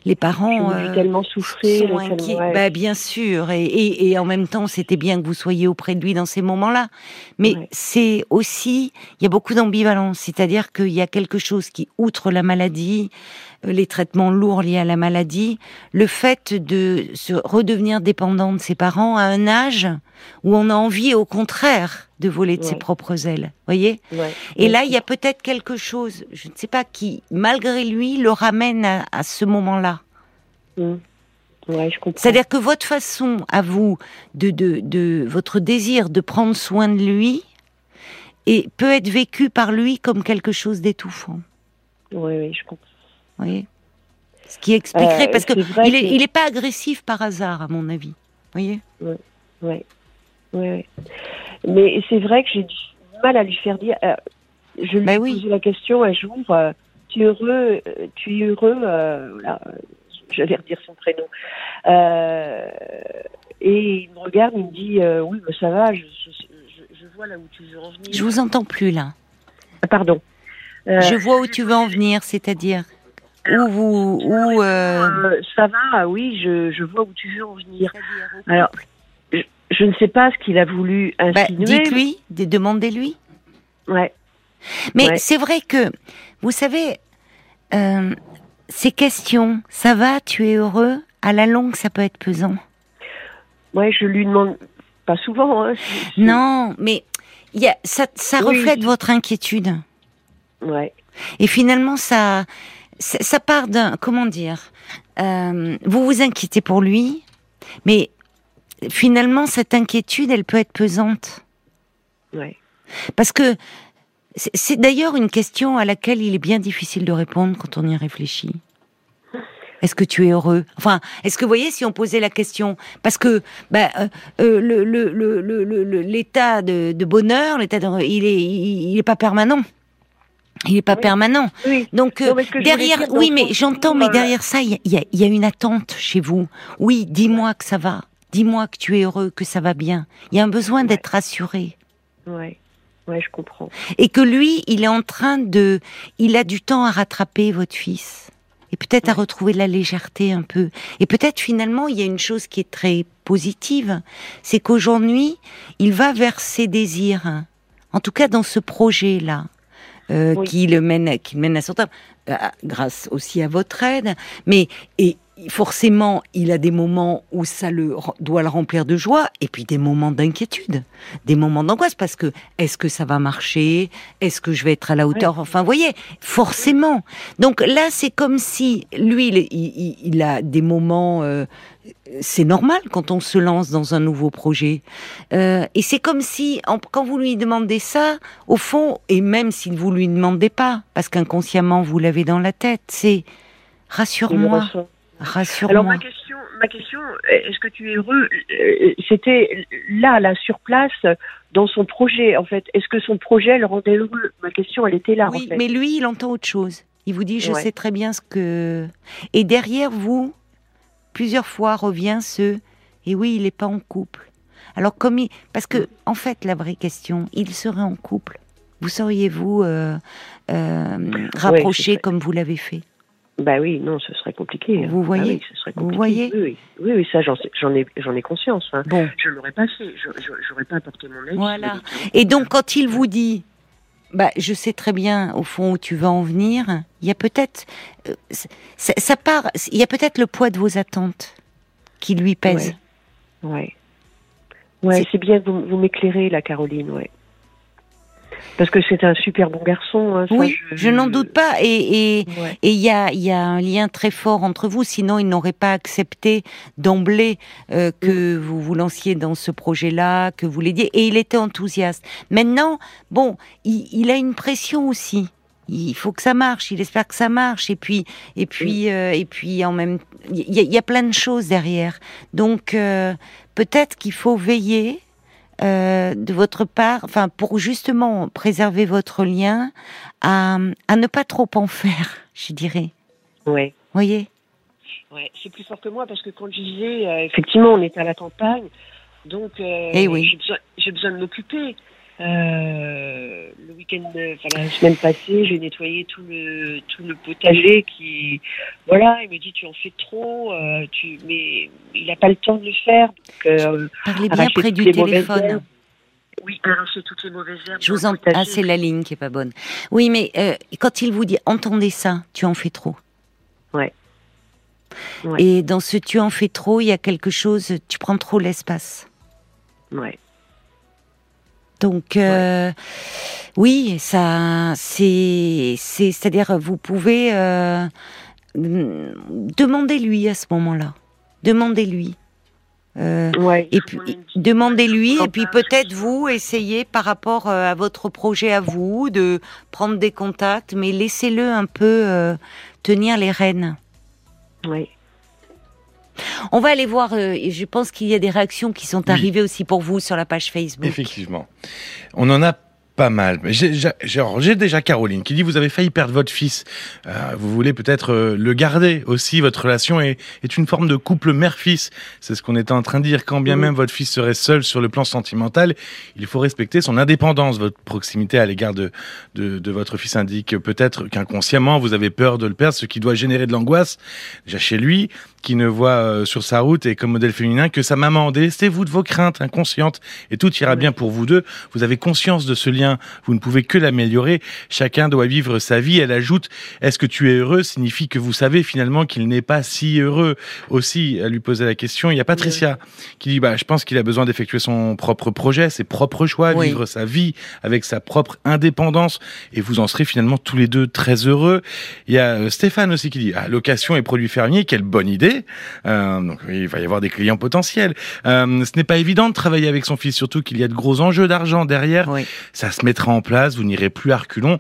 les parents euh, tellement souffrir, sont tellement- inquiets. ouais. Bah, bien sûr, et, et, et en même temps, c'était bien que vous soyez auprès de lui dans ces moments-là. Mais Ouais. c'est aussi, il y a beaucoup d'ambivalence, c'est-à-dire qu'il y a quelque chose qui, outre la maladie, euh, les traitements lourds liés à la maladie, le fait de se redevenir dépendant de ses parents à un âge où on a envie, au contraire, de voler de ses propres ailes. Voyez? Ouais. et là, il y a peut-être quelque chose, je ne sais pas, qui, malgré lui, le ramène à, à ce moment-là. Mm. Ouais, je comprends. C'est-à-dire que votre façon à vous, de, de, de votre désir de prendre soin de lui, et peut être vécu par lui comme quelque chose d'étouffant. Oui, oui, je comprends. Voyez? Ce qui expliquerait, Euh, parce que c'est vrai il est, pas agressif par hasard, à mon avis. Voyez? Ouais. Ouais, ouais. Mais c'est vrai que j'ai du mal à lui faire dire. euh, je lui Bah ai oui. posé la question un jour. euh, tu es heureux euh, Tu es heureux voilà, euh, J'allais redire son prénom. Euh, et il me regarde, il me dit euh, oui, mais ça va. Je, je, vois là où tu veux en venir. Je vous entends plus là. Ah, Pardon. Euh, Je vois où tu veux en venir, c'est-à-dire où vous, où. ça va, oui, je, je vois où tu veux en venir. Alors, je, je ne sais pas ce qu'il a voulu Bah, insinuer. Dites-lui, demandez-lui. Ouais. Mais Ouais. c'est vrai que, vous savez, euh, ces questions, ça va, tu es heureux, à la longue, ça peut être pesant. Ouais, je lui demande pas souvent. Hein, Non, mais y a, ça, ça Oui. reflète votre inquiétude. Ouais. Et finalement, ça, ça, ça part d'un, comment dire, euh, vous vous inquiétez pour lui, mais finalement, cette inquiétude, elle peut être pesante. Ouais. Parce que c'est- d'ailleurs une question à laquelle il est bien difficile de répondre quand on y réfléchit. Est-ce que tu es heureux? Enfin, est-ce que vous voyez si on posait la question Parce que euh, le- le- le- l'état de, de bonheur, l'état de, il est, il, il est pas permanent. Il est pas Oui. permanent. Oui. Donc euh, Non, derrière, dire oui, mais j'entends, mais euh, derrière ça, il y a, y une attente chez vous. Oui, dis-moi que ça va. Dis-moi que tu es heureux, que ça va bien. Il y a un besoin d'être rassuré Ouais. Ouais, je comprends. et que lui, il est en train de, il a du temps à rattraper votre fils et peut-être à retrouver de la légèreté un peu. Et peut-être finalement, il y a une chose qui est très positive, c'est qu'aujourd'hui, il va vers ses désirs. En tout cas, dans ce projet-là, euh, Oui. qui le mène, qui mène à son terme, euh, grâce aussi à votre aide. Mais et forcément, il a des moments où ça le doit le remplir de joie, et puis des moments d'inquiétude, des moments d'angoisse, parce que est-ce que ça va marcher? Est-ce que je vais être à la hauteur? Enfin, vous voyez, forcément. Donc là, c'est comme si lui, il, il- il a des moments. euh, c'est normal quand on se lance dans un nouveau projet. Euh, et c'est comme si, en- quand vous lui demandez ça, au fond, et même si vous lui demandez pas, parce qu'inconsciemment vous l'avez dans la tête, c'est rassure-moi. Rassure-moi. Alors ma question, ma question, est-ce que tu es heureux Euh, C'était là, là, sur place, dans son projet, en fait. Est-ce que son projet le rendait heureux? Ma question, elle était là, Oui, en fait. mais lui, il entend autre chose. Il vous dit, je Ouais. sais très bien ce que. Et derrière vous, plusieurs fois revient ce. Et oui, il n'est pas en couple. Alors comme il, parce que en fait, la vraie question, il serait en couple. Vous seriez-vous euh, euh, rapproché comme vous l'avez fait? Bah oui, non, ce serait compliqué. hein. Vous voyez oui, ce serait Vous voyez oui, oui, oui, oui, ça, j'en ai, j'en ai conscience. hein. Bon, Je l'aurais pas fait. J'aurais pas apporté mon aide. Voilà. Et donc, quand il vous dit, bah, je sais très bien au fond où tu vas en venir, il y a peut-être, euh, ça, ça part, il y a peut-être le poids de vos attentes qui lui pèse. Ouais. Ouais, C'est- c'est bien que vous, vous m'éclairez, la Caroline, ouais. Parce que c'est un super bon garçon. hein, ça, Oui, je, n'en doute pas. Et et Ouais. et il y a il y a un lien très fort entre vous. Sinon, il n'aurait pas accepté d'emblée euh, que Mm. vous vous lanciez dans ce projet-là, que vous l'aidiez. Et il était enthousiaste. Maintenant, bon, il, il a une pression aussi. Il faut que ça marche. Il espère que ça marche. Et puis, et puis, euh, et puis, en même, il y, a- il y a plein de choses derrière. Donc, euh, peut-être qu'il faut veiller euh, de votre part, enfin pour justement préserver votre lien, à, à ne pas trop en faire, je dirais. Ouais. Voyez? Ouais, c'est plus fort que moi parce que quand je disais, euh, effectivement, on est à la campagne, donc euh, Eh oui. j'ai besoin, j'ai besoin de m'occuper. Euh, le week-end, enfin la semaine passée, j'ai nettoyé tout le tout le potager qui, voilà, il me dit tu en fais trop, euh, tu, mais il n'a pas le temps de le faire. Donc, euh, Parlez bien près du téléphone. oui, arracher toutes les mauvaises herbes. Je vous potager. Ah, c'est la ligne qui est pas bonne. Oui, mais euh, quand il vous dit entendez ça, tu en fais trop. Ouais. Ouais. Et dans ce tu en fais trop, il y a quelque chose, tu prends trop l'espace. Ouais. Donc euh, oui, ça, c'est, c'est, c'est-à-dire vous pouvez euh, mm, demander-lui à ce moment-là, demandez-lui. Euh, Ouais. et puis demandez-lui et puis peut-être vous essayez par rapport euh, à votre projet à vous de prendre des contacts, mais laissez-le un peu tenir les rênes. Ouais. On va aller voir. euh, et je pense qu'il y a des réactions qui sont Oui. arrivées aussi pour vous sur la page Facebook. Effectivement. On en a pas mal. J'ai déjà Caroline qui dit vous avez failli perdre votre fils. Euh, vous voulez peut-être euh, le garder aussi. Votre relation est, est une forme de couple mère-fils. C'est ce qu'on était en train de dire. Quand bien même votre fils serait seul sur le plan sentimental, il faut respecter son indépendance. Votre proximité à l'égard de, de, de votre fils indique peut-être qu'inconsciemment vous avez peur de le perdre, ce qui doit générer de l'angoisse déjà chez lui, qui ne voit euh, sur sa route et comme modèle féminin que sa maman. Délestez-vous de vos craintes inconscientes et tout ira bien pour vous deux. Vous avez conscience de ce lien. Vous ne pouvez que l'améliorer. Chacun doit vivre sa vie. Elle ajoute, est-ce que tu es heureux signifie que vous savez finalement qu'il n'est pas si heureux. Aussi, à lui poser la question, il y a Patricia qui dit, bah, je pense qu'il a besoin d'effectuer son propre projet, ses propres choix, Oui. vivre sa vie avec sa propre indépendance et vous en serez finalement tous les deux très heureux. Il y a euh, Stéphane aussi qui dit, ah, location et produits fermiers, quelle bonne idée. Euh, donc il va y avoir des clients potentiels. Euh, ce n'est pas évident de travailler avec son fils, surtout qu'il y a de gros enjeux d'argent derrière. Oui. Ça se mettra en place, vous n'irez plus à reculons.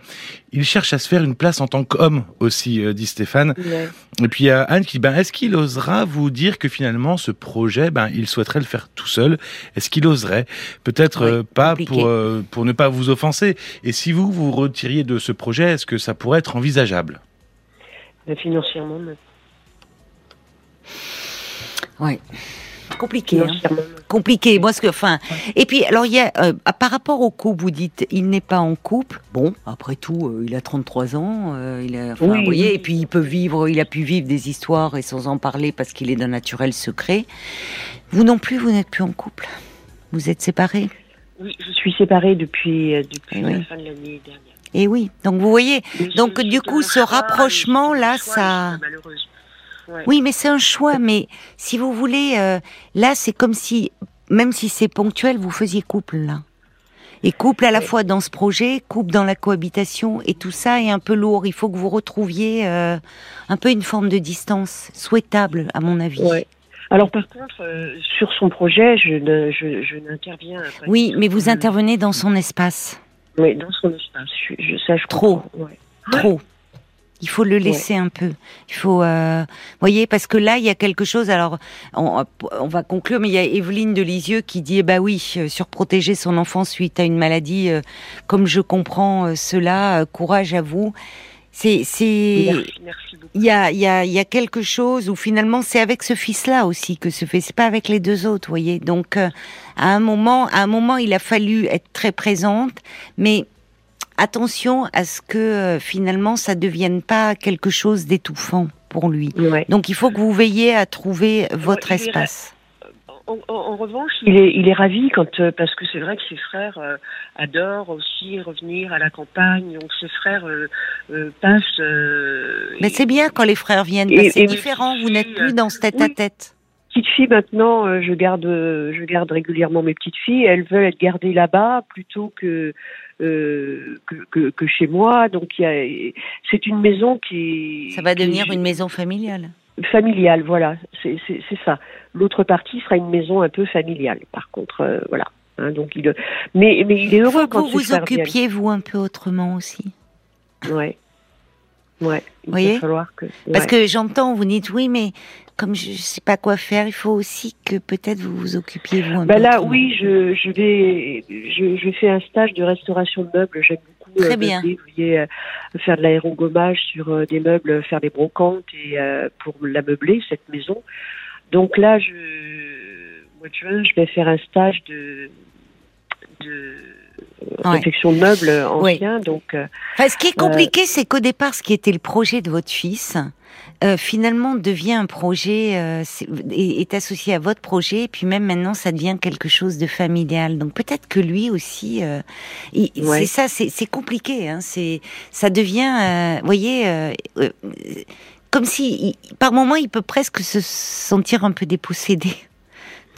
Il cherche à se faire une place en tant qu'homme aussi, euh, dit Stéphane. Ouais. Et puis il y a Anne qui dit, ben, est-ce qu'il osera vous dire que finalement ce projet, ben, il souhaiterait le faire tout seul? Est-ce qu'il oserait? Peut-être Oui, euh, pas compliqué. pour, euh, pour ne pas vous offenser. Et si vous vous retiriez de ce projet, est-ce que ça pourrait être envisageable? Financièrement, non. Ouais. Compliqué. hein. Compliqué. Moi, ce que, enfin, et puis, alors, il y a, euh, par rapport au couple, vous dites, il n'est pas en couple. Bon, après tout, euh, il a 33 ans, euh, il a, Oui, vous voyez, oui. et puis il peut vivre, il a pu vivre des histoires et sans en parler parce qu'il est d'un naturel secret. Vous non plus, vous n'êtes plus en couple. Vous êtes séparés. Oui, je suis séparée depuis, depuis Eh la oui. fin de l'année dernière. Et oui. Donc, vous voyez, Mais Donc, du coup, ce rapprochement, là, ça- malheureuse. Ouais. Oui, mais c'est un choix. Mais si vous voulez, euh, là, c'est comme si, même si c'est ponctuel, vous faisiez couple là. Et couple à la Ouais. fois dans ce projet, couple dans la cohabitation, et tout ça est un peu lourd. Il faut que vous retrouviez euh, un peu une forme de distance souhaitable, à mon avis. Ouais. Alors par contre, euh, sur son projet, je ne, je, je n'interviens. Oui, mais vous intervenez dans son espace. Oui, dans son espace. Je, je, ça, Trop. ouais. Trop. Il faut le laisser un peu. Il faut, euh, voyez, parce que là, il y a quelque chose. Alors, on, on va conclure, mais il y a Evelyne de Lisieux qui dit, eh ben oui, euh, surprotéger son enfant suite à une maladie, euh, comme je comprends euh, cela, euh, courage à vous. C'est, c'est, il y a, il y a, il y a quelque chose où finalement c'est avec ce fils-là aussi que se fait. C'est pas avec les deux autres, voyez. Donc, euh, à un moment, à un moment, il a fallu être très présente, mais attention à ce que euh, finalement ça devienne pas quelque chose d'étouffant pour lui. Ouais. Donc, il faut que vous veilliez à trouver votre espace. En, en- en revanche, il est, il est ravi quand, euh, parce que c'est vrai que ses frères euh, adorent aussi revenir à la campagne. Donc ses frères euh, euh, passent. euh, Mais c'est bien quand les frères viennent. C'est différent. Vous n'êtes plus dans ce tête à tête. petites filles maintenant, euh, je garde, euh, je garde régulièrement mes petites filles. Elles veulent être gardées là-bas plutôt que, euh, que, que que chez moi. Donc il y a, c'est une maison qui. Ça va qui- devenir une maison familiale. familiale. Voilà, c'est ça. L'autre partie sera une maison un peu familiale. Par contre, euh, voilà. Hein, donc il, mais mais il est heureux faut que quand vous vous frères viennent. occupiez vous un peu autrement aussi. Ouais. Ouais. Il Voyez va falloir que. Parce ouais. que j'entends, vous dites oui, mais comme je ne sais pas quoi faire, il faut aussi que peut-être vous vous occupiez vous Ben peu. là, autrement. oui, je, je vais, je, je fais un stage de restauration de meubles. J'aime beaucoup Très euh, bien. meubler, vous voyez, euh, faire de l'aérogommage sur euh, des meubles, faire des brocantes et euh, pour la meubler cette maison. Donc là, je, au mois de juin, je vais faire un stage de de Ouais. réfection de meubles Oui. anciens. Donc euh, Enfin, ce qui est compliqué, c'est qu'au départ, ce qui était le projet de votre fils, euh, finalement devient un projet, euh, est, est associé à votre projet, et puis même maintenant, ça devient quelque chose de familial. Donc peut-être que lui aussi, euh, Ouais. c'est ça, c'est compliqué. Hein, c'est, ça devient, euh, vous voyez, euh, euh, comme si, il- par moment, il peut presque se sentir un peu dépossédé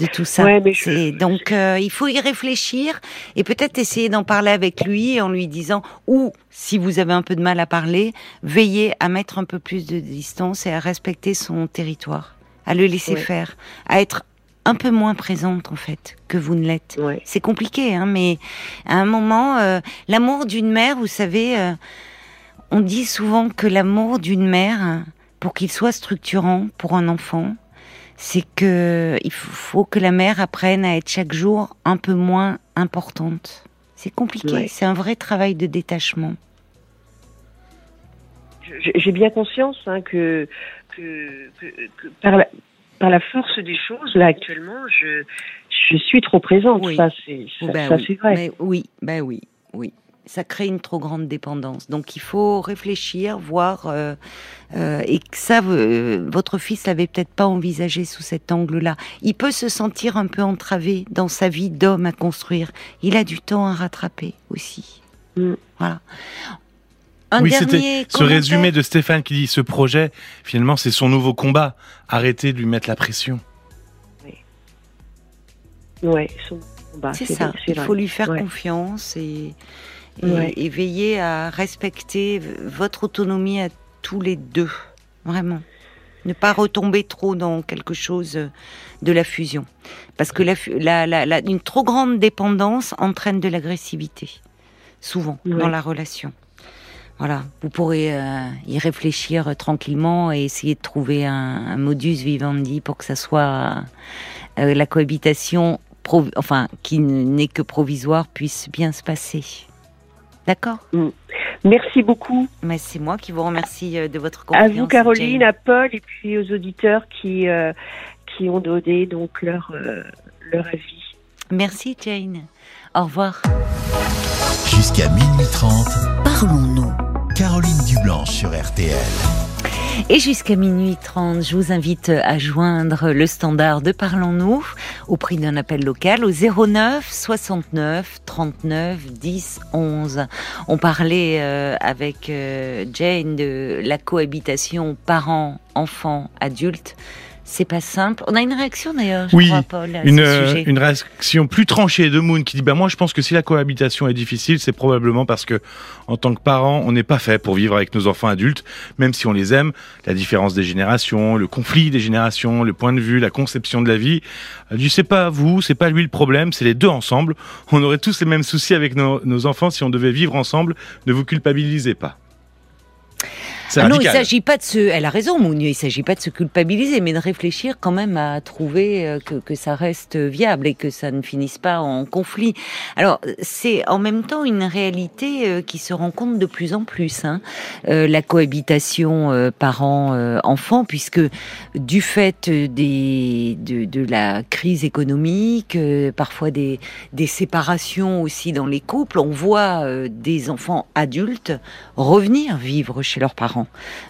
de tout ça. Ouais, mais je- C'est- donc euh, il faut y réfléchir et peut-être essayer d'en parler avec lui en lui disant ou si vous avez un peu de mal à parler, veillez à mettre un peu plus de distance et à respecter son territoire, à le laisser Ouais. faire, à être un peu moins présente en fait que vous ne l'êtes. ouais. C'est compliqué, hein, mais à un moment, euh, l'amour d'une mère, vous savez, euh, on dit souvent que l'amour d'une mère, pour qu'il soit structurant pour un enfant, c'est que il faut- que la mère apprenne à être chaque jour un peu moins importante. C'est compliqué, Ouais. c'est un vrai travail de détachement. J'ai bien conscience hein, que, que, que, que par, la, par la force des choses, là actuellement, je, je suis trop présente. Oui. Ça, c'est Ben oui, c'est vrai. mais oui, ben oui, oui. Ça crée une trop grande dépendance. Donc il faut réfléchir, voir, euh, euh, et que ça, euh, votre fils l'avait peut-être pas envisagé sous cet angle-là. Il peut se sentir un peu entravé dans sa vie d'homme à construire. Il a du temps à rattraper aussi. Mm. Voilà. Un oui, dernier c'était ce résumé de Stéphane qui dit ce projet, finalement, c'est son nouveau combat. Arrêtez de lui mettre la pression. Ouais, son combat, C'est ça. Il faut lui faire Ouais. confiance et, et, Ouais. et veiller à respecter votre autonomie à tous les deux. Vraiment. Ne pas retomber trop dans quelque chose de la fusion. Parce que la, fu- la- la- la- une trop grande dépendance entraîne de l'agressivité. Souvent, Ouais. dans la relation. Voilà. Vous pourrez euh, y réfléchir euh, tranquillement et essayer de trouver un, un modus vivendi pour que ça soit euh, la cohabitation, enfin, qui n'est que provisoire, puisse bien se passer. D'accord Merci beaucoup Mais c'est moi qui vous remercie euh, de votre à confiance. vous, Caroline, Jane. à Paul, et puis aux auditeurs qui, euh, qui ont donné donc leur, euh, leur avis. Merci Jane. Au revoir. Jusqu'à minuit 30, Parlons-nous. Caroline Dublanche sur RTL. Et jusqu'à minuit 30, je vous invite à joindre le standard de Parlons-nous au prix d'un appel local au 09 69 39 10 11. On parlait euh, avec euh, Jane de la cohabitation parents, enfants, adultes. C'est pas simple. On a une réaction d'ailleurs, je Oui, crois, Paul, à Une, ce sujet. une réaction plus tranchée de Moon qui dit bah moi je pense que si la cohabitation est difficile, c'est probablement parce que en tant que parent, on n'est pas fait pour vivre avec nos enfants adultes, même si on les aime. La différence des générations, le conflit des générations, le point de vue, la conception de la vie. Elle dit c'est pas vous, c'est pas lui le problème, c'est les deux ensemble. On aurait tous les mêmes soucis avec nos, nos enfants si on devait vivre ensemble. Ne vous culpabilisez pas. Ah non, il radical. s'agit pas de se. Elle a raison, Mounier. Il s'agit pas de se culpabiliser, mais de réfléchir quand même à trouver euh, que, que ça reste viable et que ça ne finisse pas en conflit. Alors, c'est en même temps une réalité euh, qui se rencontre de plus en plus. Hein. Euh, la cohabitation euh, parents-enfants, puisque du fait euh, des de, de la crise économique, euh, parfois des des séparations aussi dans les couples, on voit euh, des enfants adultes revenir vivre chez leurs parents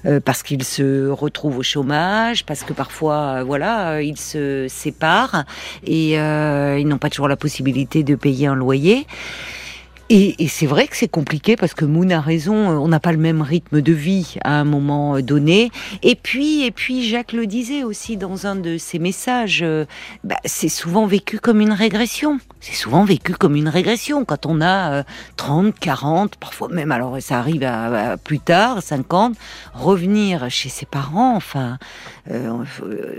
euh, parce qu'ils se retrouvent au chômage, parce que parfois, euh, voilà, euh, ils se séparent et ils n'ont pas toujours la possibilité de payer un loyer. Et, c'est vrai que c'est compliqué parce que Moon a raison, on n'a pas le même rythme de vie à un moment donné. Et puis, et puis Jacques le disait aussi dans un de ses messages, bah, c'est souvent vécu comme une régression. C'est souvent vécu comme une régression. Quand on a 30, 40, parfois même, alors ça arrive à, plus tard, 50, revenir chez ses parents, enfin, euh,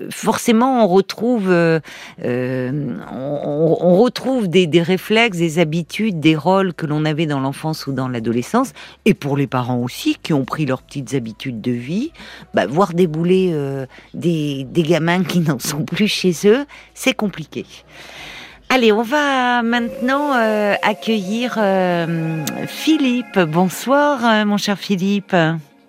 forcément on retrouve, euh, euh, on, retrouve des, des, réflexes, des habitudes, des rôles que l'on avait dans l'enfance ou dans l'adolescence, et pour les parents aussi qui ont pris leurs petites habitudes de vie, bah, voir débouler des, des gamins qui n'en sont plus chez eux, c'est compliqué. Allez, on va maintenant euh, accueillir euh, Philippe. Bonsoir, euh, mon cher Philippe.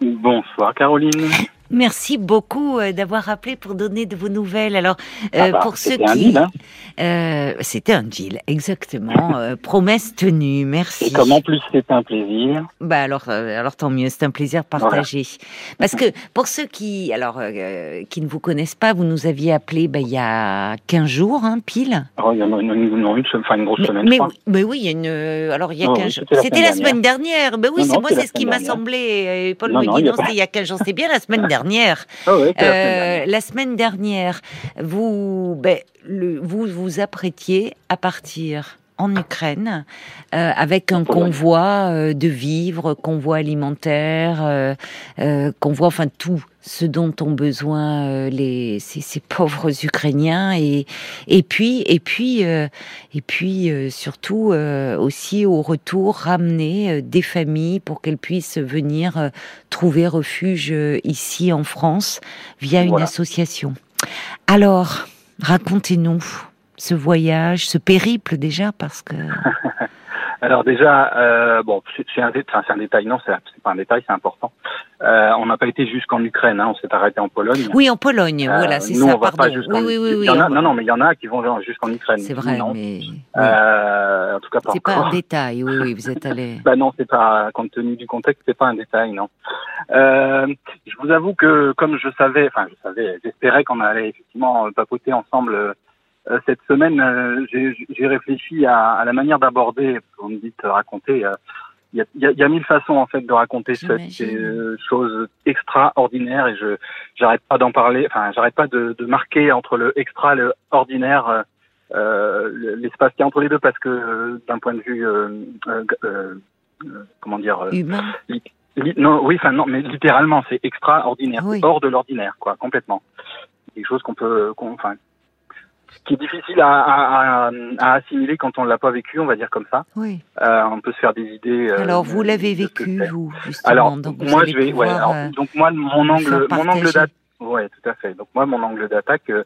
Bonsoir, Caroline. Merci beaucoup euh, d'avoir appelé pour donner de vos nouvelles. Alors, euh, ah bah, pour ceux qui, hein. euh, c'était un deal, exactement. promesse tenue. Merci. Et comme en plus c'est un plaisir. Bah alors, alors tant mieux. C'est un plaisir partagé. Parce que pour ceux qui, alors, qui ne vous connaissent pas, vous nous aviez appelé bah, il y a 15 jours, hein, pile. Oh, il y en a une, une, une, enfin, une grosse mais, semaine. Mais, mais, oui, il y a une. Alors il y a 15 jours. C'était la, semaine dernière. Ben oui, c'est moi, c'est ce qui m'a semblé. Paul me dit non, c'était il y a 15 jours. C'est bien la semaine dernière dernière. Ah euh, la, semaine dernière, vous, ben, le, vous vous apprêtiez à partir en Ukraine euh, avec un convoi euh, de vivres, convoi alimentaire, convoi, enfin tout ce dont ont besoin euh, les, ces, pauvres Ukrainiens et, et puis et puis euh, et puis euh, surtout aussi au retour ramener des familles pour qu'elles puissent venir trouver refuge ici en France via une association. Alors racontez-nous ce voyage, ce périple déjà parce que Alors déjà, euh, bon, c'est un, un, détail, non, c'est pas un détail, c'est important. Euh, on n'a pas été jusqu'en Ukraine, hein, on s'est arrêté en Pologne. Oui, en Pologne, euh, voilà, c'est ça, pardon. Oui, oui, oui, oui, non, non, mais il y en a qui vont jusqu'en Ukraine. C'est vrai, mais... Euh, en tout cas pas C'est pas un détail, oui, oui, vous êtes allé... bah non, c'est pas, compte tenu du contexte, c'est pas un détail, non. Euh, je vous avoue que comme je savais, enfin je savais, j'espérais qu'on allait effectivement papoter ensemble cette semaine, euh, j'ai réfléchi à, à, la maniare d'aborder. Vous me dites raconter. Euh, il y, a, y, a, y, a, mille façons en fait de raconter cette chose extraordinaire et je j'arrête pas d'en parler. Enfin, j'arrête pas de, de, marquer entre le extra et le ordinaire euh, l'espace qui est entre les deux parce que d'un point de vue euh, comment dire humain. non, oui, enfin non, mais littéralement, c'est extraordinaire, hors de l'ordinaire, quoi, complètement. Des choses qu'on peut, enfin, qui est difficile à, à, à, assimiler quand on l'a pas vécu, on va dire comme ça. Oui. Euh, on peut se faire des idées. Euh, alors vous l'avez vécu vous justement. Alors donc moi je vais, ouais, alors, euh, donc moi mon angle, mon angle d'attaque, ouais, tout à fait. Donc moi mon angle d'attaque, euh,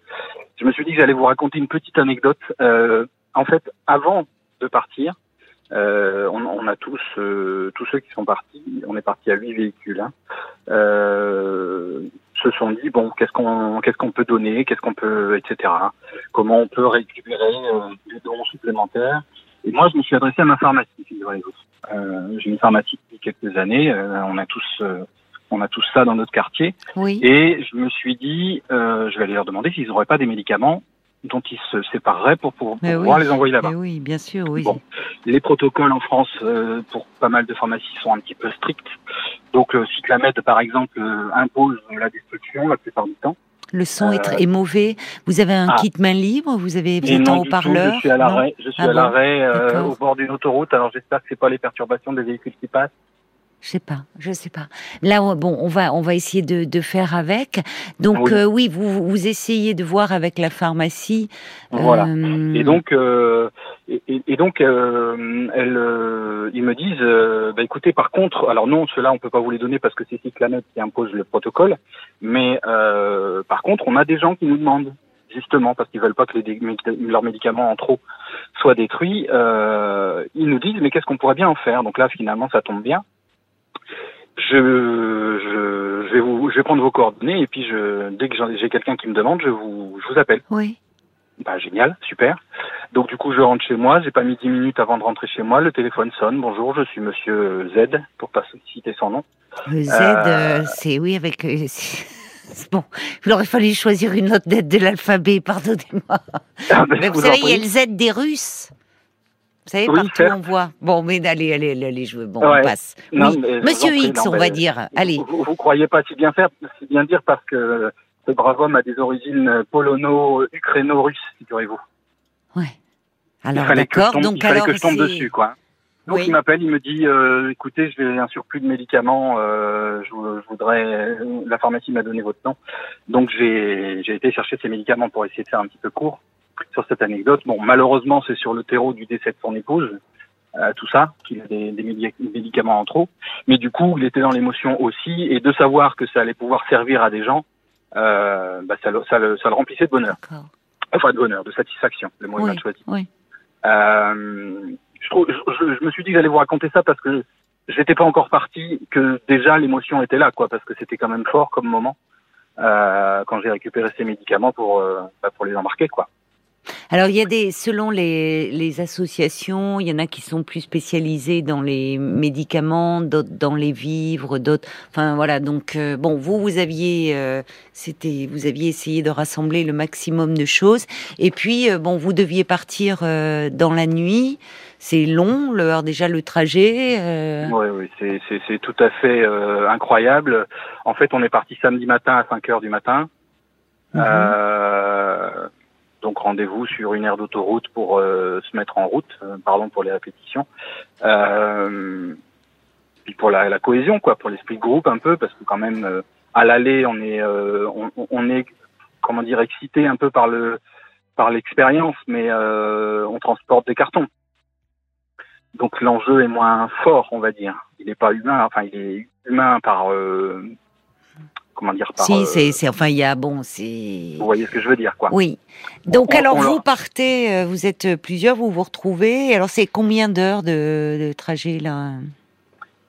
je me suis dit que j'allais vous raconter une petite anecdote. Euh, en fait, avant de partir, euh, on, on, a tous, euh, tous ceux qui sont partis, on est parti à huit véhicules, hein, euh, se sont dit bon, qu'est-ce qu'on, qu'est-ce qu'on peut donner, qu'est-ce qu'on peut, etc. Comment on peut récupérer euh, des dons supplémentaires. Et moi, je me suis adressé à ma pharmacie, euh, J'ai une pharmacie depuis quelques années. on a tous, on a tous ça dans notre quartier. Oui. Et je me suis dit, je vais aller leur demander s'ils n'auraient pas des médicaments dont ils se sépareraient pour, pour, pouvoir les envoyer là-bas. Oui, bien sûr, oui. Bon, les protocoles en France euh, pour pas mal de pharmacies sont un petit peu stricts. Donc, euh, Cyclamed, par exemple, euh, impose la destruction la plupart du temps. Le son est, mauvais. Vous avez un ah. kit main libre? Vous avez vous êtes en haut-parleur? Je suis à l'arrêt. Je suis ah à l'arrêt au bord d'une autoroute. Alors j'espère que c'est pas les perturbations des véhicules qui passent. Je sais pas, je sais pas. Là, bon, on va, on va essayer de, de faire avec. Donc, oui, euh, oui vous, vous essayez de voir avec la pharmacie. Voilà. Euh... Et donc, euh, et, et, donc, elles, ils me disent, bah, écoutez, par contre, alors non, ceux-là, on peut pas vous les donner parce que c'est Cyclanet qui impose le protocole. Mais par contre, on a des gens qui nous demandent justement parce qu'ils veulent pas que les, leurs médicaments en trop soient détruits. ils nous disent, mais qu'est-ce qu'on pourrait bien en faire? Donc là, finalement, ça tombe bien je, je, je, vais vous, je vais prendre vos coordonnées et puis je, dès que j'ai quelqu'un qui me demande, je vous, je vous appelle. Oui. Bah génial, super. Donc du coup je rentre chez moi, j'ai pas mis dix minutes avant de rentrer chez moi, le téléphone sonne. Bonjour, je suis Monsieur Z, pour pas citer son nom. Le Z, euh... euh c'est oui avec. Euh, bon, il aurait fallu choisir une autre lettre de l'alphabet, pardonnez-moi. Ah, vous, vous savez, il y a le Z des Russes. Vous savez, partout on voit. Bon, mais allez, allez, allez, je veux. Bon, on passe. oui. Monsieur X, on va dire. Allez. Vous, vous, croyez pas si bien faire, si bien dire parce que ce brave homme a des origines polono-ukraino-russes, figurez-vous. Ouais. Alors, tombe, donc, il fallait alors, que je tombe dessus, quoi. Donc Oui. il m'appelle, il me dit, euh, écoutez, j'ai un surplus de médicaments, euh, je, je voudrais, la pharmacie m'a donné votre nom, donc j'ai été chercher ces médicaments pour essayer de faire un petit peu court sur cette anecdote. Bon, malheureusement, c'est sur le terreau du décès de son épouse, euh, tout ça, qu'il a des, des médi- médicaments en trop, mais du coup, il était dans l'émotion aussi, et de savoir que ça allait pouvoir servir à des gens, euh, bah, ça, le, ça, le, ça le remplissait de bonheur, enfin de bonheur, de satisfaction, le mot est Oui, mal choisi. oui. Euh, je, trouve- je, je- je me suis dit que j'allais vous raconter ça parce que j'étais pas encore parti, que déjà l'émotion était là, quoi, parce que c'était quand même fort comme moment euh, quand j'ai récupéré ces médicaments pour euh, bah, pour les embarquer, quoi. Alors, il y a des, selon les, les associations, il y en a qui sont plus spécialisées dans les médicaments, d'autres dans les vivres, d'autres. Enfin, voilà. Donc, euh, bon, vous, vous aviez, euh, c'était, vous aviez essayé de rassembler le maximum de choses. Et puis, euh, bon, vous deviez partir euh, dans la nuit. C'est long, le, déjà le trajet. euh, Oui, oui, c'est c'est c'est tout à fait euh, incroyable. En fait, on est parti samedi matin à 5 heures du matin. Mhm. Euh, donc rendez-vous sur une aire d'autoroute pour euh, se mettre en route, euh, pardon pour les répétitions. Euh, puis pour la, la cohésion, quoi, pour l'esprit de groupe un peu, parce que quand même euh, à l'aller, on est euh, on, on est comment dire excité un peu par le par l'expérience, mais euh, on transporte des cartons. Donc l'enjeu est moins fort, on va dire. Il n'est pas humain, enfin il est humain par comment dire par. si, euh, c'est, c'est, enfin, il y a, bon, c'est. vous voyez ce que je veux dire, quoi. Oui. Donc On- alors on vous leur- partez, euh, vous êtes plusieurs, vous vous retrouvez. Alors c'est combien d'heures de, de trajet là?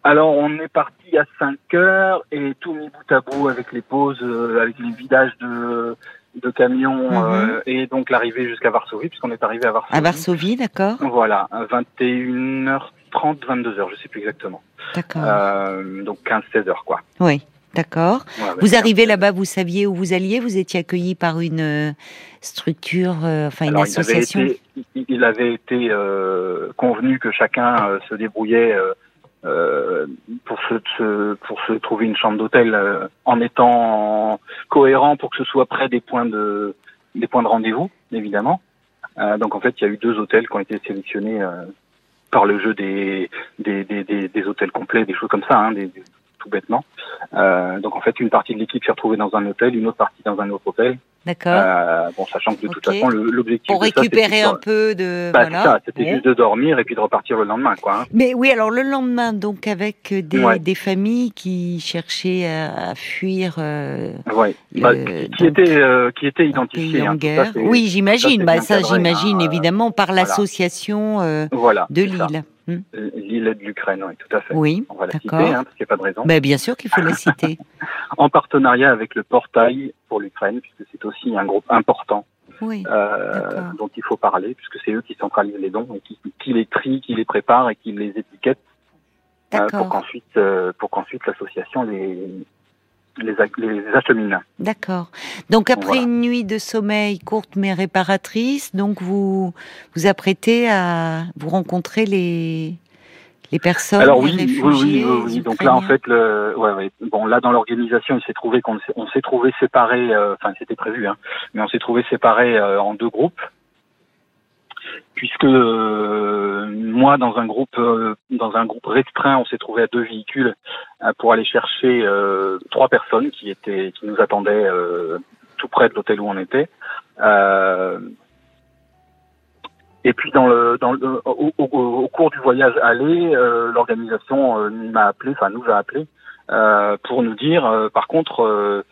Alors on est parti à 5 heures et tout mis bout à bout avec les pauses, euh, avec les vidages de de camions Mhm. euh, et donc l'arrivée jusqu'à Varsovie puisqu'on est arrivé à Varsovie. À Varsovie, d'accord Voilà, à 21h30, 22h, je sais plus exactement. D'accord. Euh, donc 15-16 heures quoi. Oui, d'accord. Ouais, Vous arrivez 15-16. là-bas, vous saviez où vous alliez, vous étiez accueilli par une euh, structure, euh, enfin une Alors, il avait association. été, il- avait été euh, convenu que chacun euh, se débrouillait pour se, se- pour se trouver une chambre d'hôtel en étant cohérent pour que ce soit près des points de des points de rendez-vous, évidemment. Donc en fait, il y a eu deux hôtels qui ont été sélectionnés par le jeu des des, des, des, des hôtels complets, des choses comme ça, hein, des- tout bêtement. Euh, donc en fait, une partie de l'équipe s'est retrouvée dans un hôtel, une autre partie dans un autre hôtel. D'accord. Euh, bon, sachant que de toute façon, l'objectif Pour de récupérer un peu de. bah, voilà. c'était juste de dormir et puis de repartir le lendemain, quoi. hein. Mais oui, alors le lendemain, donc avec des, Ouais. des familles qui cherchaient à, à fuir euh, Ouais. le- Bah, qui était euh, qui était un identifié. pays en hein, oui, j'imagine. Bah, ça, cadré, j'imagine hein, évidemment par voilà. l'association euh, Voilà. de. Lille. Hmm. L'île de l'Ukraine, oui, tout à fait. Oui, On va la citer, hein, parce qu'il n'y a pas de raison. Bah, bien sûr qu'il faut la citer. En partenariat avec le portail pour l'Ukraine, puisque c'est aussi un groupe important Oui. euh, dont il faut parler, puisque c'est eux qui centralisent les dons et qui, qui les trient, qui les préparent et qui les étiquettent euh, pour qu'ensuite euh, pour qu'ensuite l'association les les, les achemine. D'accord. Donc après Voilà. une nuit de sommeil courte mais réparatrice, donc vous vous apprêtez à vous rencontrer les les personnes, Alors oui, oui, réfugiés, oui, oui, Donc là, en fait, le, ouais, ouais. Bon, là, dans l'organisation, il s'est trouvé qu'on s'est- on s'est trouvé séparés. euh, Enfin, c'était prévu, hein, mais on s'est trouvé séparés euh, en deux groupes, puisque euh, moi, dans un groupe, euh, dans un groupe restreint, on s'est trouvé à deux véhicules euh, pour aller chercher euh, trois personnes qui étaient, qui nous attendaient euh, tout près de l'hôtel où on était. Et puis dans le, dans le au, au- cours du voyage aller, l'organisation m'a appelé, enfin nous a appelé pour nous dire, par contre,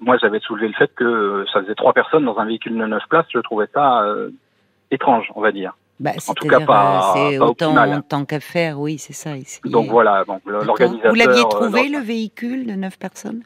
moi j'avais soulevé le fait que ça faisait trois personnes dans un véhicule de neuf places, je trouvais ça étrange, on va dire. Bah, en tout cas, c'est-à-dire, pas- euh, c'est autant tant qu'à faire, oui, c'est ça. ici. Donc voilà, donc l'organisateur. Vous l'aviez euh, trouvé le véhicule de neuf personnes?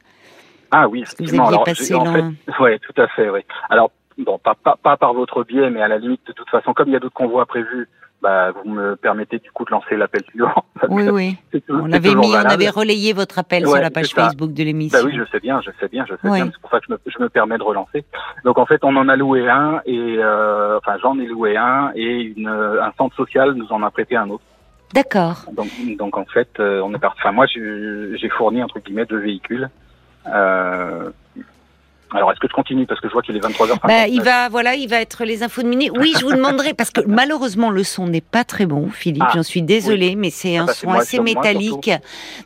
Ah oui, vous effectivement. aviez Alors, passé en fait, ouais, tout à fait, oui. Alors bon, pas, pas pas par votre biais, mais à la limite, de toute façon, comme il y a d'autres convois prévus, bah vous me permettez du coup de lancer l'appel suivant. Oui, oui. On avait on relayé votre appel Ouais, sur la page. Facebook de l'émission. Bah oui, je sais bien, je sais bien, je sais Ouais. bien. C'est pour ça que je me, je me permets de relancer. Donc en fait, on en a loué un et euh, enfin j'en ai loué un et une, euh, un centre social nous en a prêté un autre. D'accord. Donc, donc en fait, euh, on est parti. Enfin moi, j'ai j'ai fourni entre guillemets deux véhicules. Euh, Alors, est-ce que je continue parce que je vois qu'il est 23h bah, Il va, voilà, il va être les infos de minuit. Oui, je vous demanderai parce que malheureusement le son n'est pas très bon, Philippe. Ah, J'en suis désolée, mais c'est ah un bah, son assez métallique.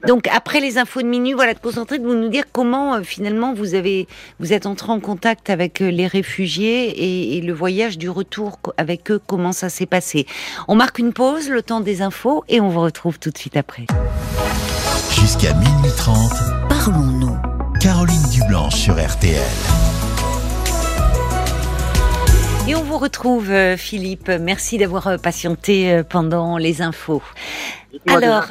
Donc après les infos de minuit, voilà, de concentrer, de vous nous dire comment euh, finalement vous avez, vous êtes entré en contact avec euh, les réfugiés et, et le voyage du retour avec eux, comment ça s'est passé. On marque une pause, le temps des infos, et on vous retrouve tout de suite après. Jusqu'à minuit 30, parlons-nous. Dublanche sur RTL. Et on vous retrouve, euh, Philippe. Merci d'avoir euh, patienté euh, pendant les infos. Alors,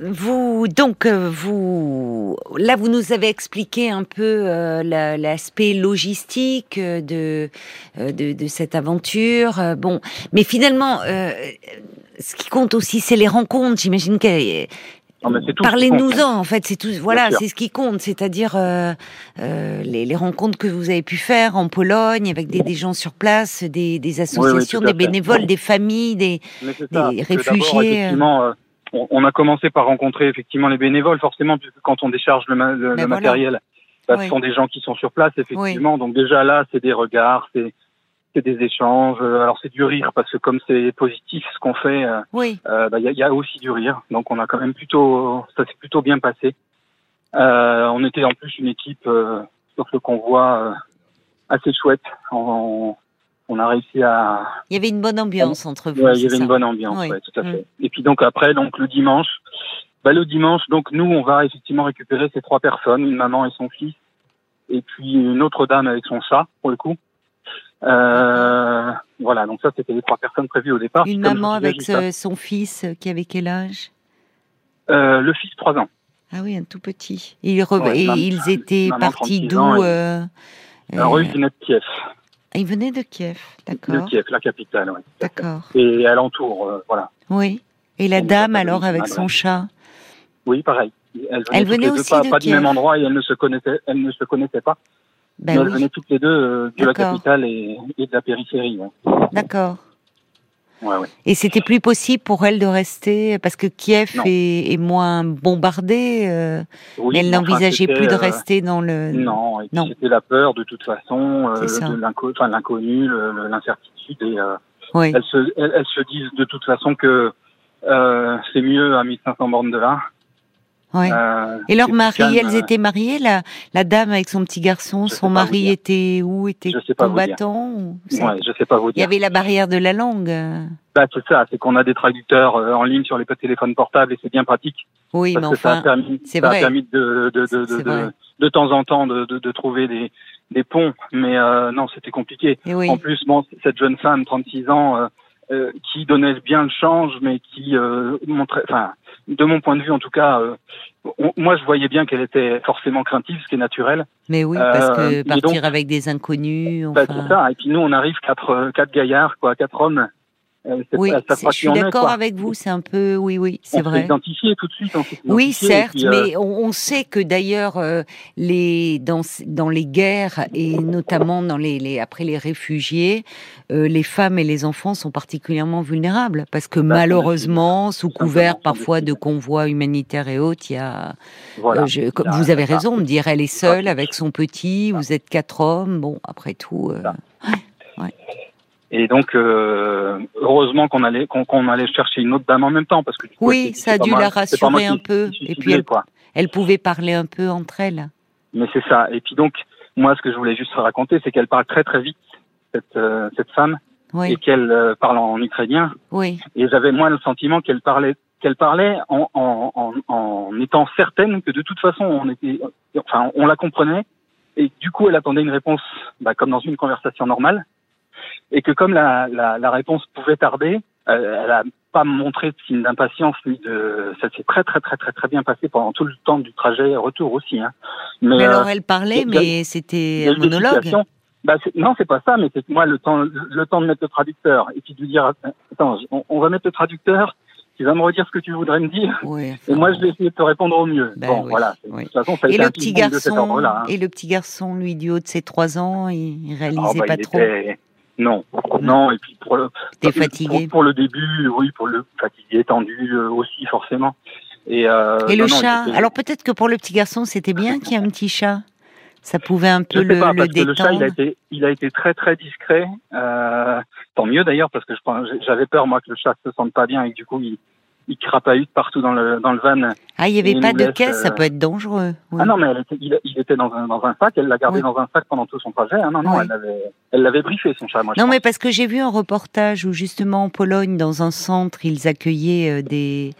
vous, donc, vous, là, vous nous avez expliqué un peu l'aspect logistique de, de, de cette aventure. bon, mais finalement, ce qui compte aussi, c'est les rencontres. J'imagine que Parlez-nous-en, en fait, c'est tout. Voilà, c'est ce qui compte, c'est-à-dire euh, euh, les, rencontres que vous avez pu faire en Pologne avec des, gens sur place, des, associations, des bénévoles, des familles, des, réfugiés. Euh. Effectivement, on, a commencé par rencontrer effectivement les bénévoles, forcément, puisque quand on décharge le, ben matériel, bah, ce sont des gens qui sont sur place, effectivement. Donc déjà là, c'est des regards, c'est c'est des échanges. Euh, alors c'est du rire parce que comme c'est positif ce qu'on fait, euh, oui. Euh, bah, il y, a, aussi du rire. Donc on a quand même plutôt, ça s'est plutôt bien passé. on était en plus une équipe sur ce convoi assez chouette. On, on, a réussi à. Il y avait une bonne ambiance entre vous. Oui, il y avait une bonne ambiance, oui. tout à mm. fait. Et puis donc après, donc le dimanche, bah, le dimanche, donc nous, on va effectivement récupérer ces trois personnes, une maman et son fils, et puis une autre dame avec son chat, pour le coup. Euh, voilà, donc ça, c'était les trois personnes prévues au départ. Une maman avec son fils euh, qui avait quel âge? Euh, Le fils, 3 ans. Ah oui, un tout petit. Et ils, étaient partis d'où euh, euh, Ils venaient de Kiev. Ah, ils venaient de Kiev, d'accord. De Kiev, la capitale, oui. D'accord. Et alentour, voilà. Oui. Et la dame, alors, avec son chat? Oui, pareil. Elle venait, aussi pas, pas du même endroit et elles ne se connaissaient, elles ne se connaissaient pas. Ben elles venaient toutes les deux euh, de la capitale et, de la périphérie. D'accord. Ouais, ouais. Et c'était plus possible pour elle de rester parce que Kiev est, moins bombardé. Euh, mais elle n'envisageait plus de euh, rester dans le. Non, c'était la peur de toute façon, de l'inconnu, l'incertitude. Et elles, se, elles, se disent de toute façon que c'est mieux à 1500 bornes de là euh, et leur mari, elles euh, étaient mariées la, la dame avec son petit garçon, son mari était où Était combattant ou... ouais, Je sais pas vous dire. Il y avait la barrière de la langue. Bah, c'est ça, c'est qu'on a des traducteurs euh, en ligne sur les téléphones portables et c'est bien pratique. Oui, mais enfin, ça a permis, ça a permis de, de, de, de, de, temps en temps de, de, trouver des, des ponts, mais non, c'était compliqué. En plus, bon, cette jeune femme, 36 ans, euh, qui donnait bien le change, mais qui euh, montrait, enfin, de mon point de vue en tout cas, euh, moi je voyais bien qu'elle était forcément craintive, ce qui est naturel. Mais oui, parce que partir avec des inconnus. Bah, c'est ça. Et puis nous, on arrive quatre, quatre gaillards, quoi, quatre hommes euh, oui, je suis d'accord avec vous, c'est un peu, oui, oui, c'est vrai. Identifié tout de suite. oui, certes, euh, mais on, sait que d'ailleurs euh, les dans dans les guerres et notamment dans les, les après les réfugiés, les femmes et les enfants sont particulièrement vulnérables parce que bah, malheureusement, sous couvert parfois de convois humanitaires et autres, il y a. vous avez raison de dire, elle est seule avec son petit, vous êtes quatre hommes, bon, après tout. ouais. Et donc, euh, heureusement qu'on allait qu'on allait chercher une autre dame en même temps parce que oui, ça a dû la rassurer un peu. Et puis elle, quoi. elle pouvait parler un peu entre elles. Mais c'est ça. Et puis donc, moi, ce que je voulais juste raconter, c'est qu'elle parle très très vite cette euh, cette femme oui. et qu'elle euh, parle en ukrainien. Oui. Et j'avais moi le sentiment qu'elle parlait qu'elle parlait en, en, en, en, étant certaine que de toute façon on était, enfin on la comprenait et du coup elle attendait une réponse bah, comme dans une conversation normale et que comme la, la, la réponse pouvait tarder, euh, elle a pas montré de signe d'impatience ni de ça s'est très très très très très bien passé pendant tout le temps du trajet retour aussi hein. mais, alors euh, elle parlait mais c'était un monologue. bah, non c'est pas ça mais c'est moi le temps le temps de mettre le traducteur et puis de lui dire attends on, va mettre le traducteur tu vas me redire ce que tu voudrais me dire et moi je vais essayer de te répondre au mieux. Ben bon voilà de toute façon, ça et le petit garçon hein. et le petit garçon lui du haut de ses trois ans il, réalisait ah, bah, pas trop non, non, et puis pour le, fatigué? pour, le début, oui, pour le fatigué, tendu euh, aussi forcément. Et, euh, et le chat? Alors peut-être que pour le petit garçon, c'était bien qu'il y ait un petit chat. Ça pouvait un peu le, pas, parce Que le chat, il a été, il a été très très discret. Euh, tant mieux d'ailleurs parce que j'avais peur moi que le chat se sente pas bien et que du coup il, il crapahute partout dans le, dans le van. Ah, il n'y avait pas de caisse, ça euh, peut être dangereux. Ah non, mais il, était dans un, dans un sac, elle l'a gardé dans un sac pendant tout son trajet. Ah non, non, elle l'avait elle l'avait briefé, son chat. Moi, non, mais parce que j'ai vu un reportage où justement en Pologne, dans un centre, ils accueillaient euh, des,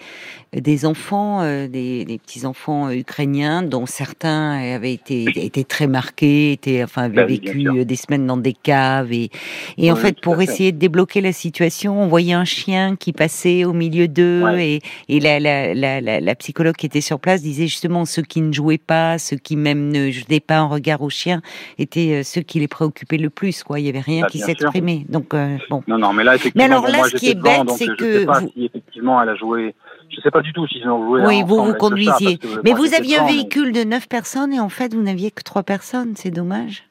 des enfants, euh, des, des petits-enfants ukrainiens, dont certains avaient été, étaient très marqués, étaient, enfin, avaient bah vécu des semaines dans des caves. Et, et en fait, pour essayer de débloquer la situation, on voyait un chien qui passait au milieu d'eux et, la, la, la, psychologue qui était sur place disait justement ceux qui ne jouaient pas, ceux qui même ne jetaient pas un regard au chien, étaient euh, ceux qui les préoccupaient le plus. Quoi. Il n'y avait rien bah, qui s'exprimait. Donc euh, bon. Non, non, mais là effectivement. Mais alors là, ce qui est bête, c'est que je sais pas si effectivement elle a joué. Je sais pas du tout s'ils ont joué. Oui, vous vous conduisiez. mais vous aviez un véhicule de 9 personnes et en fait vous n'aviez que 3 personnes. C'est dommage.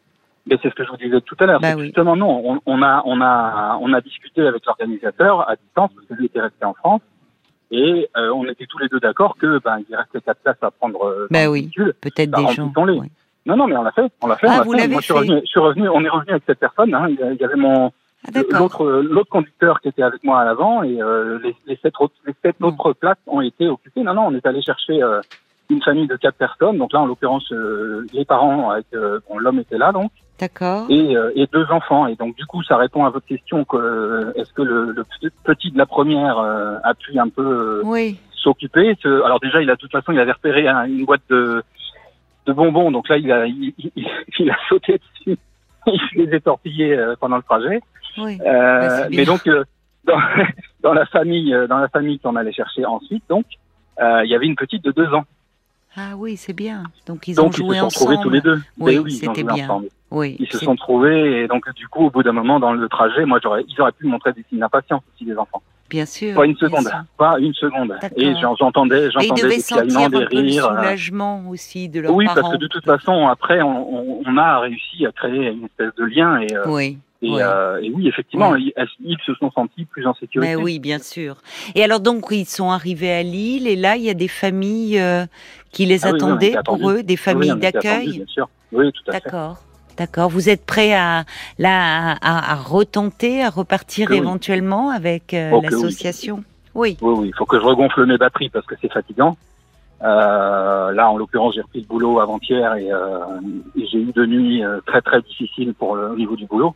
Mais c'est ce que je vous disais tout à l'heure. Bah justement, non, on, on, a, on a, on a discuté avec l'organisateur à distance parce que lui était resté en France. Et euh, on était tous les deux d'accord que ben il restait quatre places à prendre. Euh, ben oui, peut-être des gens. Non, non, mais on l'a fait, on l'a fait. Ah, vous l'avez fait. Je suis, revenu, je suis revenu, on est revenu avec cette personne. Hein. Il y avait mon ah, l'autre l'autre conducteur qui était avec moi à l'avant et euh, les, les, sept autres les sept autres places ont été occupées. Non, non, on est allé chercher euh, une famille de quatre personnes. Donc là, en l'occurrence, euh, les parents avec bon, l'homme était là donc. D'accord. Et, euh, et, deux enfants. Et donc du coup, ça répond à votre question que euh, est-ce que le, le, petit de la première euh, a pu un peu oui. s'occuper? Alors déjà, il a de toute façon, il avait repéré une boîte de, de bonbons. Donc là, il a, il, il, a sauté dessus. il les a torpillés pendant le trajet. Oui. mais donc dans, dans, la famille, dans la famille qu'on allait chercher ensuite, donc il y avait une petite de deux ans. Ah oui, c'est bien. Donc ils ont joué ensemble. ils se sont trouvés tous les deux. Oui, oui c'était bien. Ensemble. Oui, ils se sont trouvés et donc du coup au bout d'un moment dans le trajet, moi j'aurais, ils auraient pu montrer des signes d'impatience aussi les enfants. Bien sûr. Pas une seconde, pas une seconde. Et j'entendais, j'entendais des piaillements, des rires. Le soulagement aussi de leurs oui, parents. Oui, parce que de toute façon après on, on, a réussi à créer une espèce de lien et. Euh, oui. Et oui. Euh, et oui, effectivement, Ils, ils, se sont sentis plus en sécurité. Mais oui, bien sûr. Et alors donc, ils sont arrivés à Lille, et là, il y a des familles euh, qui les ah attendaient pour eux, des familles d'accueil. Bien sûr. Oui, tout à fait. D'accord. D'accord. Vous êtes prêt à, là, à, retenter, à repartir éventuellement avec euh, oh, l'association? Oui. oui. Oui, Il faut que je regonfle mes batteries parce que c'est fatigant. Euh, là, en l'occurrence, j'ai repris le boulot avant-hier et, euh, j'ai eu deux nuits euh, très très difficiles pour le au niveau du boulot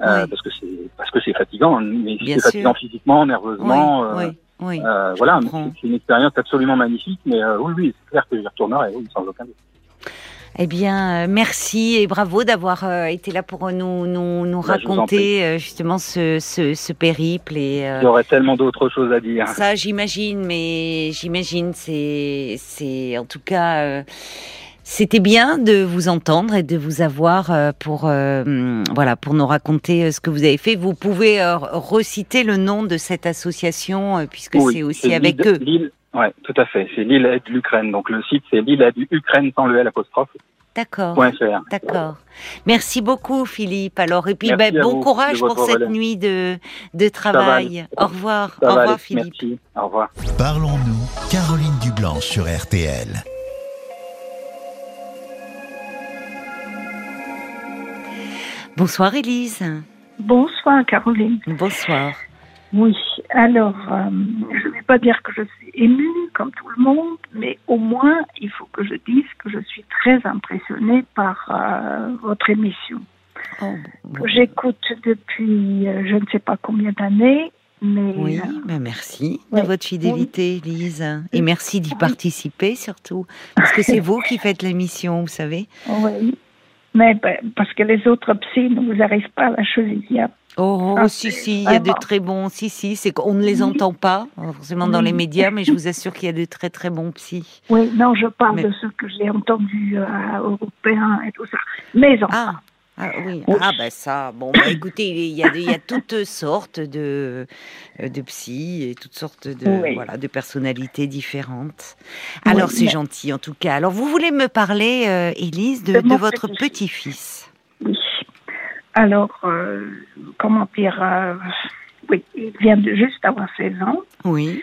euh, parce que c'est parce que c'est fatigant, mais c'est fatigant physiquement, nerveusement. Oui, oui, voilà, c'est une expérience absolument magnifique, mais oui, oui, c'est clair que j'y retournerai, sans aucun doute. Eh bien, euh, merci et bravo d'avoir euh, été là pour nous, nous, nous bah, raconter euh, justement ce, ce, ce, périple. Et, Il y aurait tellement d'autres choses à dire. Ça, j'imagine, mais j'imagine, c'est, c'est en tout cas. C'était bien de vous entendre et de vous avoir pour voilà pour nous raconter ce que vous avez fait. Vous pouvez reciter le nom de cette association puisque c'est aussi avec eux. Ouais, tout à fait. C'est l'île aide l'Ukraine. Donc le site c'est l'île aide Ukraine sans le L apostrophe. D'accord. D'accord. Merci beaucoup, Philippe. Alors, et puis, ben, bon courage pour cette nuit de, de travail. Au revoir. Au revoir, Philippe. Merci. Au revoir. Parlons-nous. Caroline Dublanche sur RTL. Bonsoir, Élise. Bonsoir, Caroline. Bonsoir. Oui, alors, euh, je ne vais pas dire que je suis émue comme tout le monde, mais au moins, il faut que je dise que je suis très impressionnée par euh, votre émission. Oh, J'écoute depuis euh, je ne sais pas combien d'années, mais... Oui, ben merci de votre fidélité, Lise. Et merci d'y participer surtout, parce que c'est vous qui faites l'émission, vous savez. Oui, mais ben, parce que les autres psy ne vous arrivent pas à la cheville. Oh, oh si, si, il y a de très bons. Si, si, c'est qu'on ne les entend pas, forcément dans les médias, mais je vous assure qu'il y a de très, très bons psys. Oui, non, je parle de ceux que j'ai entendus euh, européens et tout ça. Mais enfin. Ah. Ah oui, ah ben ça, bon, bah, écoutez, il y, a, il y a toutes sortes de, euh, de psy et toutes sortes de, voilà, de personnalités différentes. Alors c'est gentil en tout cas. Alors vous voulez me parler, euh, Élise, de, de votre petit-fils Oui. Alors, euh, comment dire euh, Oui, il vient de juste avoir 16 ans. Oui.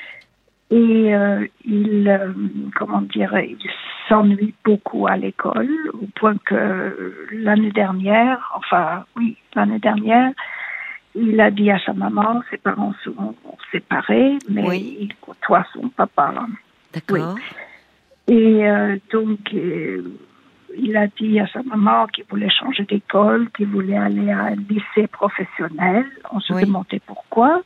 Et euh, il, euh, comment dire, il s'ennuie beaucoup à l'école, au point que l'année dernière, enfin oui, l'année dernière, il a dit à sa maman, ses parents sont séparés, mais il côtoie son papa. D'accord. Et euh, donc, il a dit à sa maman qu'il voulait changer d'école, qu'il voulait aller à un lycée professionnel. On se demandait pourquoi.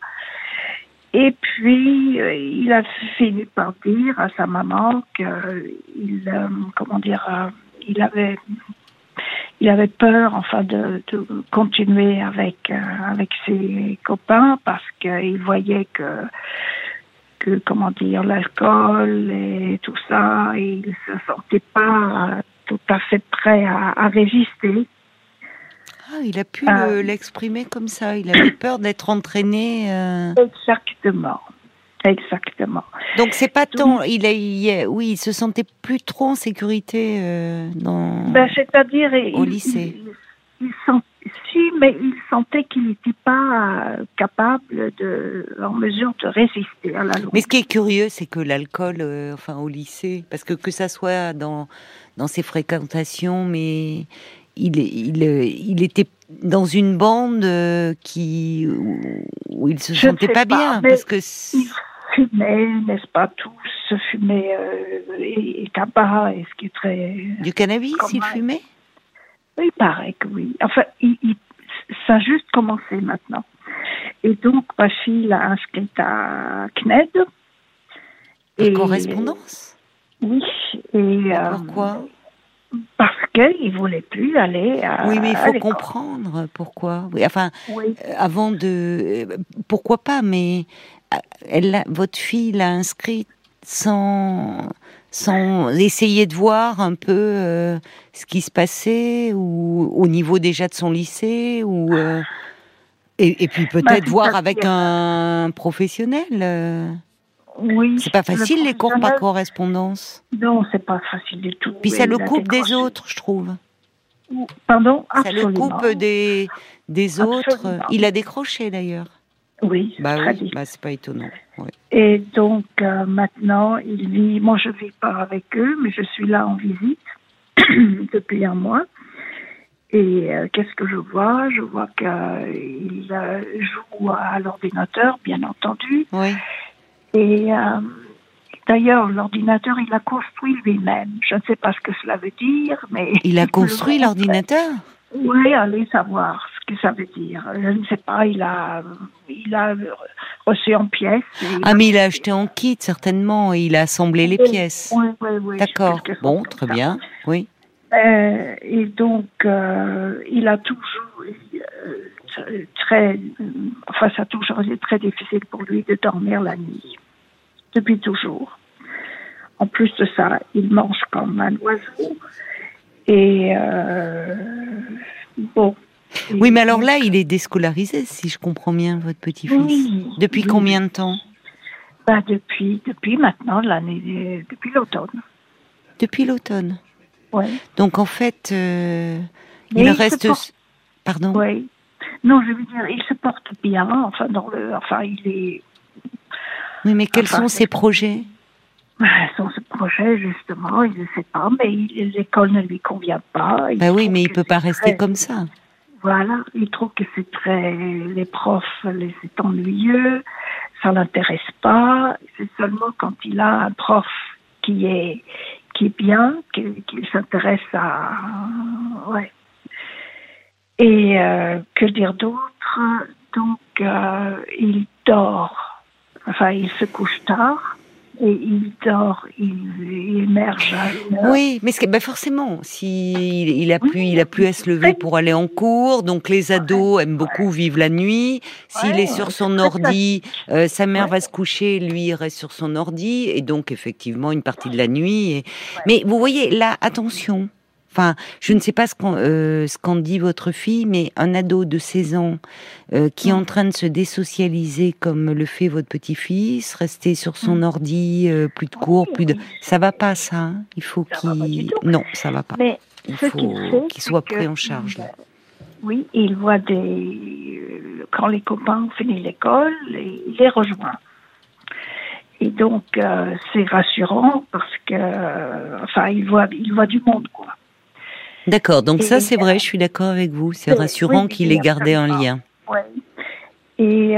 Et puis, euh, il a fini par dire à sa maman qu'il, euh, comment dire, euh, il avait, il avait peur, enfin, de, continuer avec avec ses copains parce qu'il voyait que que comment dire l'alcool et tout ça, et il se sentait pas tout à fait prêt à résister. Ah, il a pu euh, l'exprimer comme ça. Il avait peur d'être entraîné. Euh. Exactement. Exactement. Donc c'est pas tant, il, a, oui, il se sentait plus trop en sécurité euh, dans. Ben, c'est-à-dire au lycée. Il, si, mais il sentait qu'il n'était pas capable de, en mesure de résister à la loi. Mais ce qui est curieux, c'est que l'alcool, enfin au lycée, parce que que ça soit dans dans ses fréquentations, mais il, il, il était dans une bande euh, qui où il se sentait pas, bien parce que il fumait, n'est-ce pas tous fumaient euh, et, tabac et ce qui est très du cannabis il fumait? Il paraît que oui. Enfin il, ça a juste commencé maintenant. Et donc ma fille l'a inscrite à CNED et correspondance? oui et pourquoi euh, parce qu'il ne voulait plus aller à Oui, mais il faut comprendre pourquoi. Oui, enfin, euh, avant de... Euh, pourquoi pas, mais euh, elle, votre fille l'a inscrite sans, sans essayer de voir un peu ce qui se passait ou au niveau déjà de son lycée ou et, puis bah, peut-être voir avec un professionnel. Oui. C'est pas facile les cours par correspondance. Non, c'est pas facile du tout. Puis ça le coupe des autres, je trouve. Pardon Ça le coupe des, des autres. Il a décroché d'ailleurs. Oui, bah oui, bah c'est pas étonnant. Et donc euh, maintenant, il vit. Moi, je vis pas avec eux, mais je suis là en visite depuis un mois. Et euh, qu'est-ce que je vois? Je vois qu'il euh, joue à l'ordinateur, bien entendu. Oui. Et euh, d'ailleurs, l'ordinateur, il l'a construit lui-même. Je ne sais pas ce que cela veut dire, mais... Il a construit l'ordinateur? Oui, allez savoir ce que ça veut dire. Je ne sais pas, il a, il a reçu en pièces. Ah, mais il a acheté en kit, certainement, et il a assemblé les pièces. Oui, oui, oui. D'accord. Bon, très bien, oui. Euh, et donc, euh, il a toujours très, enfin, ça a toujours été très difficile pour lui de dormir la nuit depuis toujours. En plus de ça, il mange comme un oiseau. Et euh, bon. Oui, mais alors là, il est déscolarisé, si je comprends bien, votre petit-fils. depuis combien de temps? Bah, depuis, depuis maintenant, l'année, depuis l'automne. Depuis l'automne Oui. Donc en fait, euh, il reste. Pardon? Oui. Non, je veux dire, il se porte bien. Enfin, dans le, enfin, il est oui, mais quels sont ses projets? Son projet, justement, il ne sait pas, mais l'école ne lui convient pas. Ben oui, mais il ne peut pas rester comme ça. Voilà, il trouve que c'est très. Les profs, c'est ennuyeux, ça l'intéresse pas. C'est seulement quand il a un prof qui est, qui est bien qu'il s'intéresse à. Ouais. Et euh, que dire d'autre? Donc, euh, il dort Enfin, il se couche tard et il dort, il, émerge. Oui, mais ben forcément, si il, a plus, il a plus à se lever pour aller en cours, donc les ados aiment beaucoup vivre la nuit. S'il est sur son ordi, euh, sa mère va se coucher, lui il reste sur son ordi, et donc effectivement une partie de la nuit. Mais vous voyez là, attention, Enfin, je ne sais pas ce qu'en euh, dit votre fille, mais un ado de 16 ans euh, qui est en train de se désocialiser comme le fait votre petit-fils, rester sur son mm. ordi, euh, plus de cours, plus de... Ça va pas, ça. Hein. il faut qu'il... Non, ça va pas. Mais il faut qu'il soit pris en charge. Oui, il voit des... Quand les copains ont fini l'école, il les rejoint. Et donc, c'est rassurant parce que, enfin, il voit, il voit du monde, quoi. D'accord, donc ça c'est vrai, je suis d'accord avec vous. C'est rassurant qu'il ait gardé un lien. Oui. Et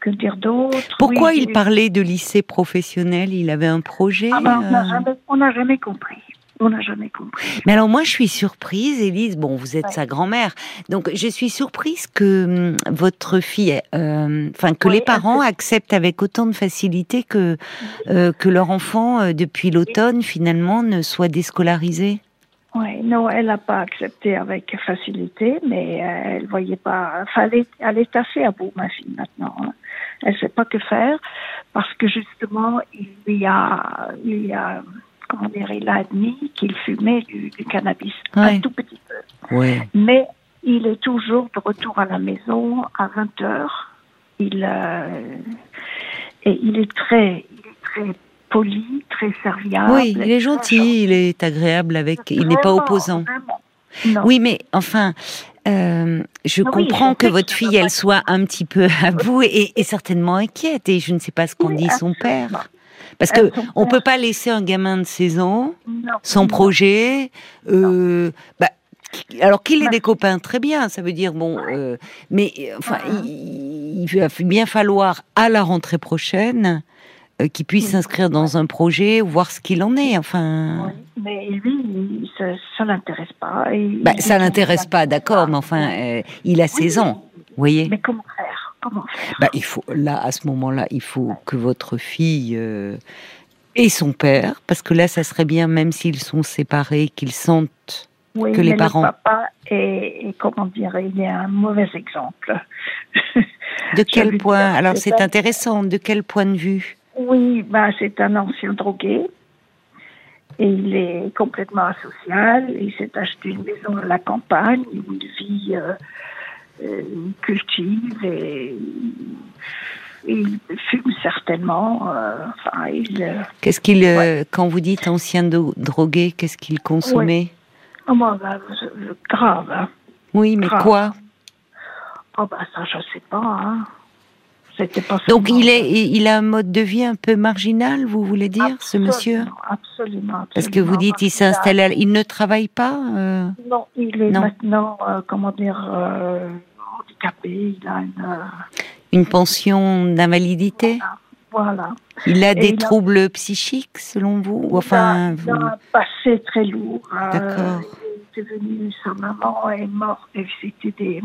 que dire d'autre? Pourquoi il parlait de lycée professionnel? Il avait un projet ah ben, On n'a jamais compris on n'a jamais compris. Mais alors moi, je suis surprise, Élise. Bon, vous êtes sa grand-mère, donc je suis surprise que hum, votre fille, euh, enfin que les parents acceptent avec autant de facilité que euh, que leur enfant euh, depuis l'automne finalement ne soit déscolarisé. Oui, non, elle n'a pas accepté avec facilité, mais elle voyait pas. Fallait, elle est assez à bout, ma fille maintenant. Hein. Elle sait pas que faire parce que justement il y a, il y a comment dire, il a admis qu'il fumait du, cannabis un tout petit peu. Mais il est toujours de retour à la maison à 20 heures. Il, euh, et il est très, il est très poli, très serviable. Oui, il est gentil, il est agréable avec, il n'est pas opposant. Oui, mais enfin, euh, je comprends que votre fille, elle soit un petit peu à bout et, certainement inquiète. Et je ne sais pas ce qu'en dit son père. Parce que on peut pas laisser un gamin de 16 ans sans projet. Euh, bah, alors qu'il ait des copains, très bien, ça veut dire bon, euh, mais enfin, il, va bien falloir à la rentrée prochaine euh, qu'il puisse s'inscrire dans un projet, voir ce qu'il en est. Enfin. mais lui, ça, ça l'intéresse pas. Bah, ça l'intéresse pas, d'accord, mais enfin, il a 16 ans, vous voyez. Mais comment faire? Comment bah, il faut, là, à ce moment-là, il faut que votre fille euh, et son père, parce que là, ça serait bien, même s'ils sont séparés, qu'ils sentent que les parents. Le papa est, comment dire, il est un mauvais exemple. de quel point Alors, c'est intéressant. De quel point de vue? Oui, bah, c'est un ancien drogué. Et il est complètement asocial. Il s'est acheté une maison à la campagne où il vit euh, euh, cultive et il fume certainement. Euh, enfin, il, euh, qu'est-ce qu'il, quand vous dites ancien drogué, qu'est-ce qu'il consommait? Oh, moi, bah, grave. Hein. Oui, mais quoi? Oh bah ça, je sais pas. Hein. Donc il est, il a un mode de vie un peu marginal, vous voulez dire, ce monsieur absolument, Parce que vous dites, il s'installe, il ne travaille pas. Non, il est maintenant, comment dire, il a une... pension d'invalidité voilà. Il a des troubles psychiques, selon vous Enfin, il a, un passé très lourd. Euh, D'accord. il devenu, sa maman est morte, et c'était des...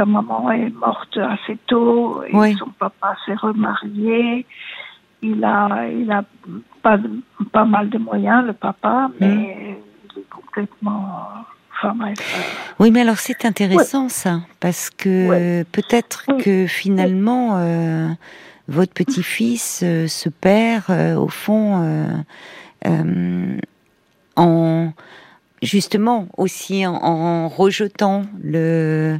Sa maman est morte assez tôt, et son papa s'est remarié. Il a, il a pas, pas mal de moyens, le papa, mmh. mais il est complètement oui, mais alors c'est intéressant ça, parce que peut-être que finalement euh, votre petit-fils euh, se perd euh, au fond en justement aussi en, rejetant le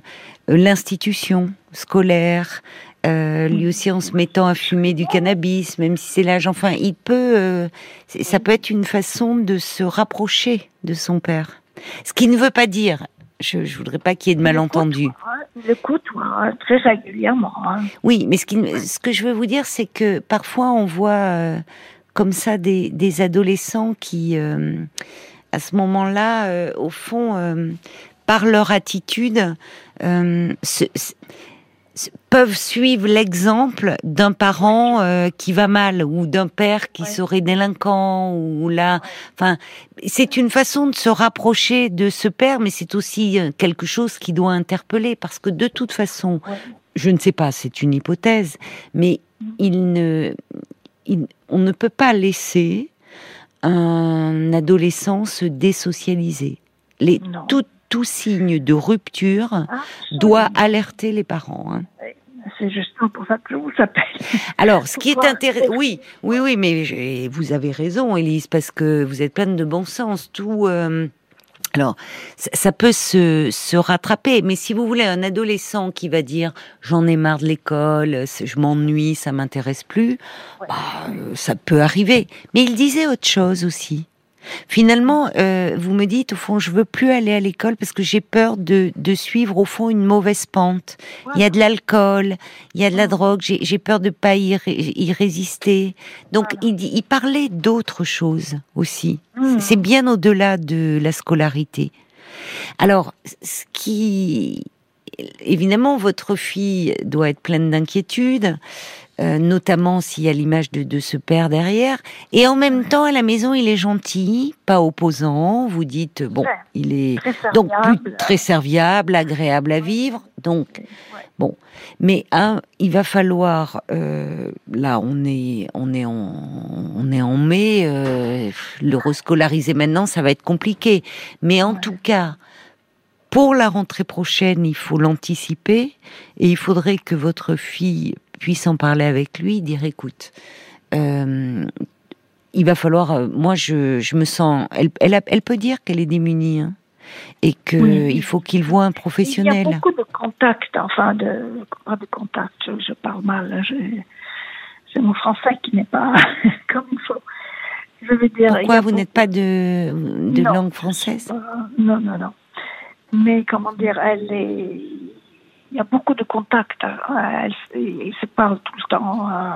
l'institution scolaire, lui aussi en se mettant à fumer du cannabis, même si c'est l'âge. Enfin, il peut, ça peut être une façon de se rapprocher de son père. Ce qui ne veut pas dire, je ne voudrais pas qu'il y ait de malentendus. Hein, très régulièrement. Hein. Oui, mais ce, qui, ce, que je veux vous dire, c'est que parfois on voit euh, comme ça des, des adolescents qui, euh, à ce moment-là, euh, au fond, par leur attitude, se, peuvent suivre l'exemple d'un parent euh, qui va mal ou d'un père qui serait délinquant ou là enfin c'est une façon de se rapprocher de ce père mais c'est aussi euh, quelque chose qui doit interpeller parce que de toute façon je ne sais pas c'est une hypothèse mais mm. il ne on ne peut pas laisser un adolescent se désocialiser les tout signe de rupture ah, doit alerter les parents. Hein. C'est justement pour ça que je vous appelle. Alors, ce qui est intéressant, oui, oui, oui, mais vous avez raison, Elise, parce que vous êtes pleine de bon sens. Tout, euh, alors, ça peut se, rattraper, mais si vous voulez un adolescent qui va dire j'en ai marre de l'école, je m'ennuie, ça m'intéresse plus, bah, euh, ça peut arriver. Mais il disait autre chose aussi. Finalement, euh, vous me dites, au fond, je veux plus aller à l'école parce que j'ai peur de, de, suivre, au fond, une mauvaise pente. Il y a de l'alcool, il y a de la drogue, j'ai peur de pas y, y résister. Donc, il, il, parlait d'autres choses aussi. Hmm. C'est bien au-delà de la scolarité. Alors, ce qui... Évidemment, votre fille doit être pleine d'inquiétude. Euh, notamment s'il y a l'image de, de, ce père derrière. Et en même temps, à la maison, il est gentil, pas opposant. Vous dites, bon, il est donc très serviable, agréable à vivre. Donc, bon, mais hein, il va falloir. Euh, là, on est, on est en, on est en mai. Euh, le rescolariser maintenant, ça va être compliqué. Mais en tout cas. Pour la rentrée prochaine, il faut l'anticiper et il faudrait que votre fille puisse en parler avec lui, dire écoute, euh, il va falloir. Euh, moi, je, je, me sens. Elle, elle, elle peut dire qu'elle est démunie. Hein, et qu'il faut qu'il voit un professionnel. Il y a beaucoup de contacts, enfin, de, pas de contacts, je, parle mal, c'est mon français qui n'est pas comme il faut. Je veux dire, Pourquoi vous n'êtes pas de, de langue française? Non, non, non. Mais comment dire, elle est il y a beaucoup de contacts. Hein. ils se parlent tout le temps. Euh,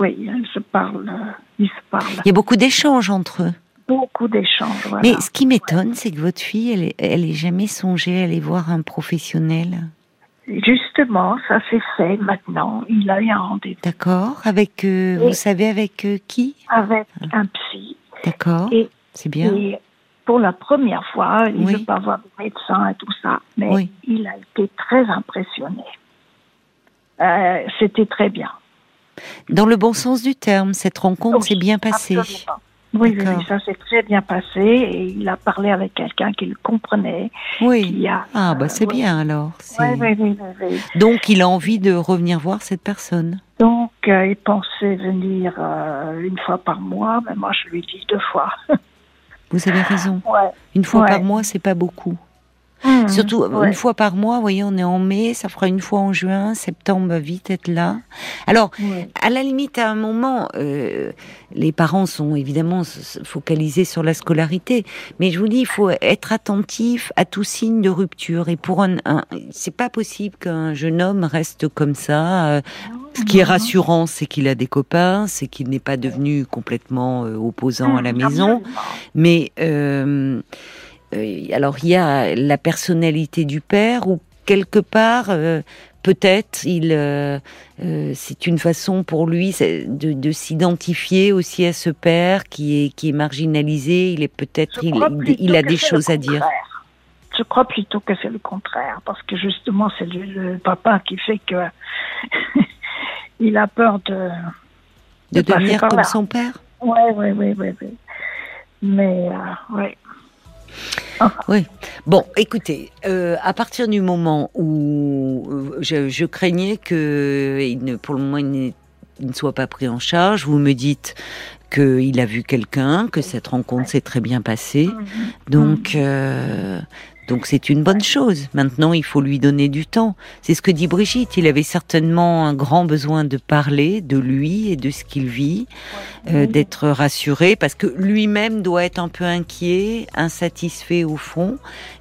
oui, elles se parlent. Euh, ils se parlent. Il y a beaucoup d'échanges entre eux. Beaucoup d'échanges. Voilà. Mais ce qui m'étonne, c'est que votre fille, elle, est, elle est jamais songée à aller voir un professionnel. Justement, ça s'est fait maintenant. Il a eu un rendez-vous. D'accord. Avec, euh, vous savez, avec qui? Avec un psy. D'accord. C'est bien pour la première fois, il ne veut pas voir de médecin et tout ça, mais il a été très impressionné. Euh, c'était très bien. Dans le bon sens du terme, cette rencontre s'est bien passée. Oui, oui, ça s'est très bien passé et il a parlé avec quelqu'un qui le comprenait. Oui. ah, bah c'est bien alors. Oui, oui, oui, Donc il a envie de revenir voir cette personne. Donc euh, il pensait venir euh, une fois par mois, mais moi je lui dis deux fois. Vous avez raison. Une fois par mois, c'est pas beaucoup. Mmh. Surtout une fois par mois, vous voyez, on est en mai, ça fera une fois en juin, septembre vite être là. Alors, à la limite, à un moment, euh, les parents sont évidemment focalisés sur la scolarité, mais je vous dis, il faut être attentif à tout signe de rupture. Et pour un, c'est pas possible qu'un jeune homme reste comme ça. Euh, ce qui est rassurant, c'est qu'il a des copains, c'est qu'il n'est pas devenu complètement euh, opposant à la mmh, maison, mais euh, euh, alors il y a la personnalité du père ou quelque part euh, peut-être il euh, c'est une façon pour lui de, de s'identifier aussi à ce père qui est qui est marginalisé. Il est peut-être il, il, a des choses à dire. je crois plutôt que c'est le contraire parce que justement c'est le, papa qui fait que il a peur de de, devenir comme son père? Oui oui oui oui oui mais ouais oui. Bon, écoutez, euh, à partir du moment où euh, je, craignais que, il ne, pour le moment, il, ne soit pas pris en charge, vous me dites qu'il a vu quelqu'un, que cette rencontre s'est très bien passée. Mm-hmm. Donc, euh, donc c'est une bonne chose. Maintenant, il faut lui donner du temps. C'est ce que dit Brigitte. Il avait certainement un grand besoin de parler de lui et de ce qu'il vit, euh, d'être rassuré, parce que lui-même doit être un peu inquiet, insatisfait au fond,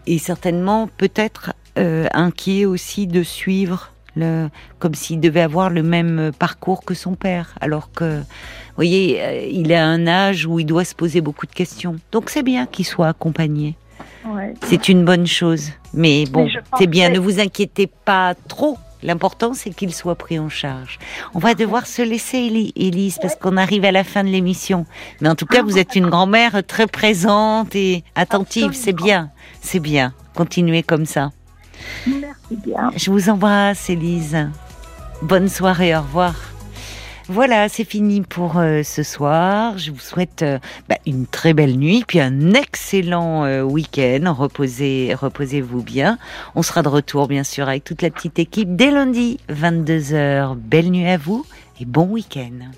et certainement peut-être euh, inquiet aussi de suivre le, comme s'il devait avoir le même parcours que son père, alors que, vous voyez, euh, il a un âge où il doit se poser beaucoup de questions. Donc c'est bien qu'il soit accompagné. C'est une bonne chose. Mais bon, c'est bien, ne vous inquiétez pas trop. L'important, c'est qu'il soit pris en charge. On va devoir se laisser, Élise, parce qu'on arrive à la fin de l'émission. Mais en tout cas, vous êtes une grand-mère très présente et attentive. C'est bien, c'est bien. Continuez comme ça. Merci bien. Je vous embrasse, Élise. Bonne soirée, au revoir. Voilà, c'est fini pour euh, ce soir. Je vous souhaite euh, bah, une très belle nuit, puis un excellent euh, week-end. Reposez, reposez-vous bien. On sera de retour, bien sûr, avec toute la petite équipe dès lundi, 22h. Belle nuit à vous et bon week-end.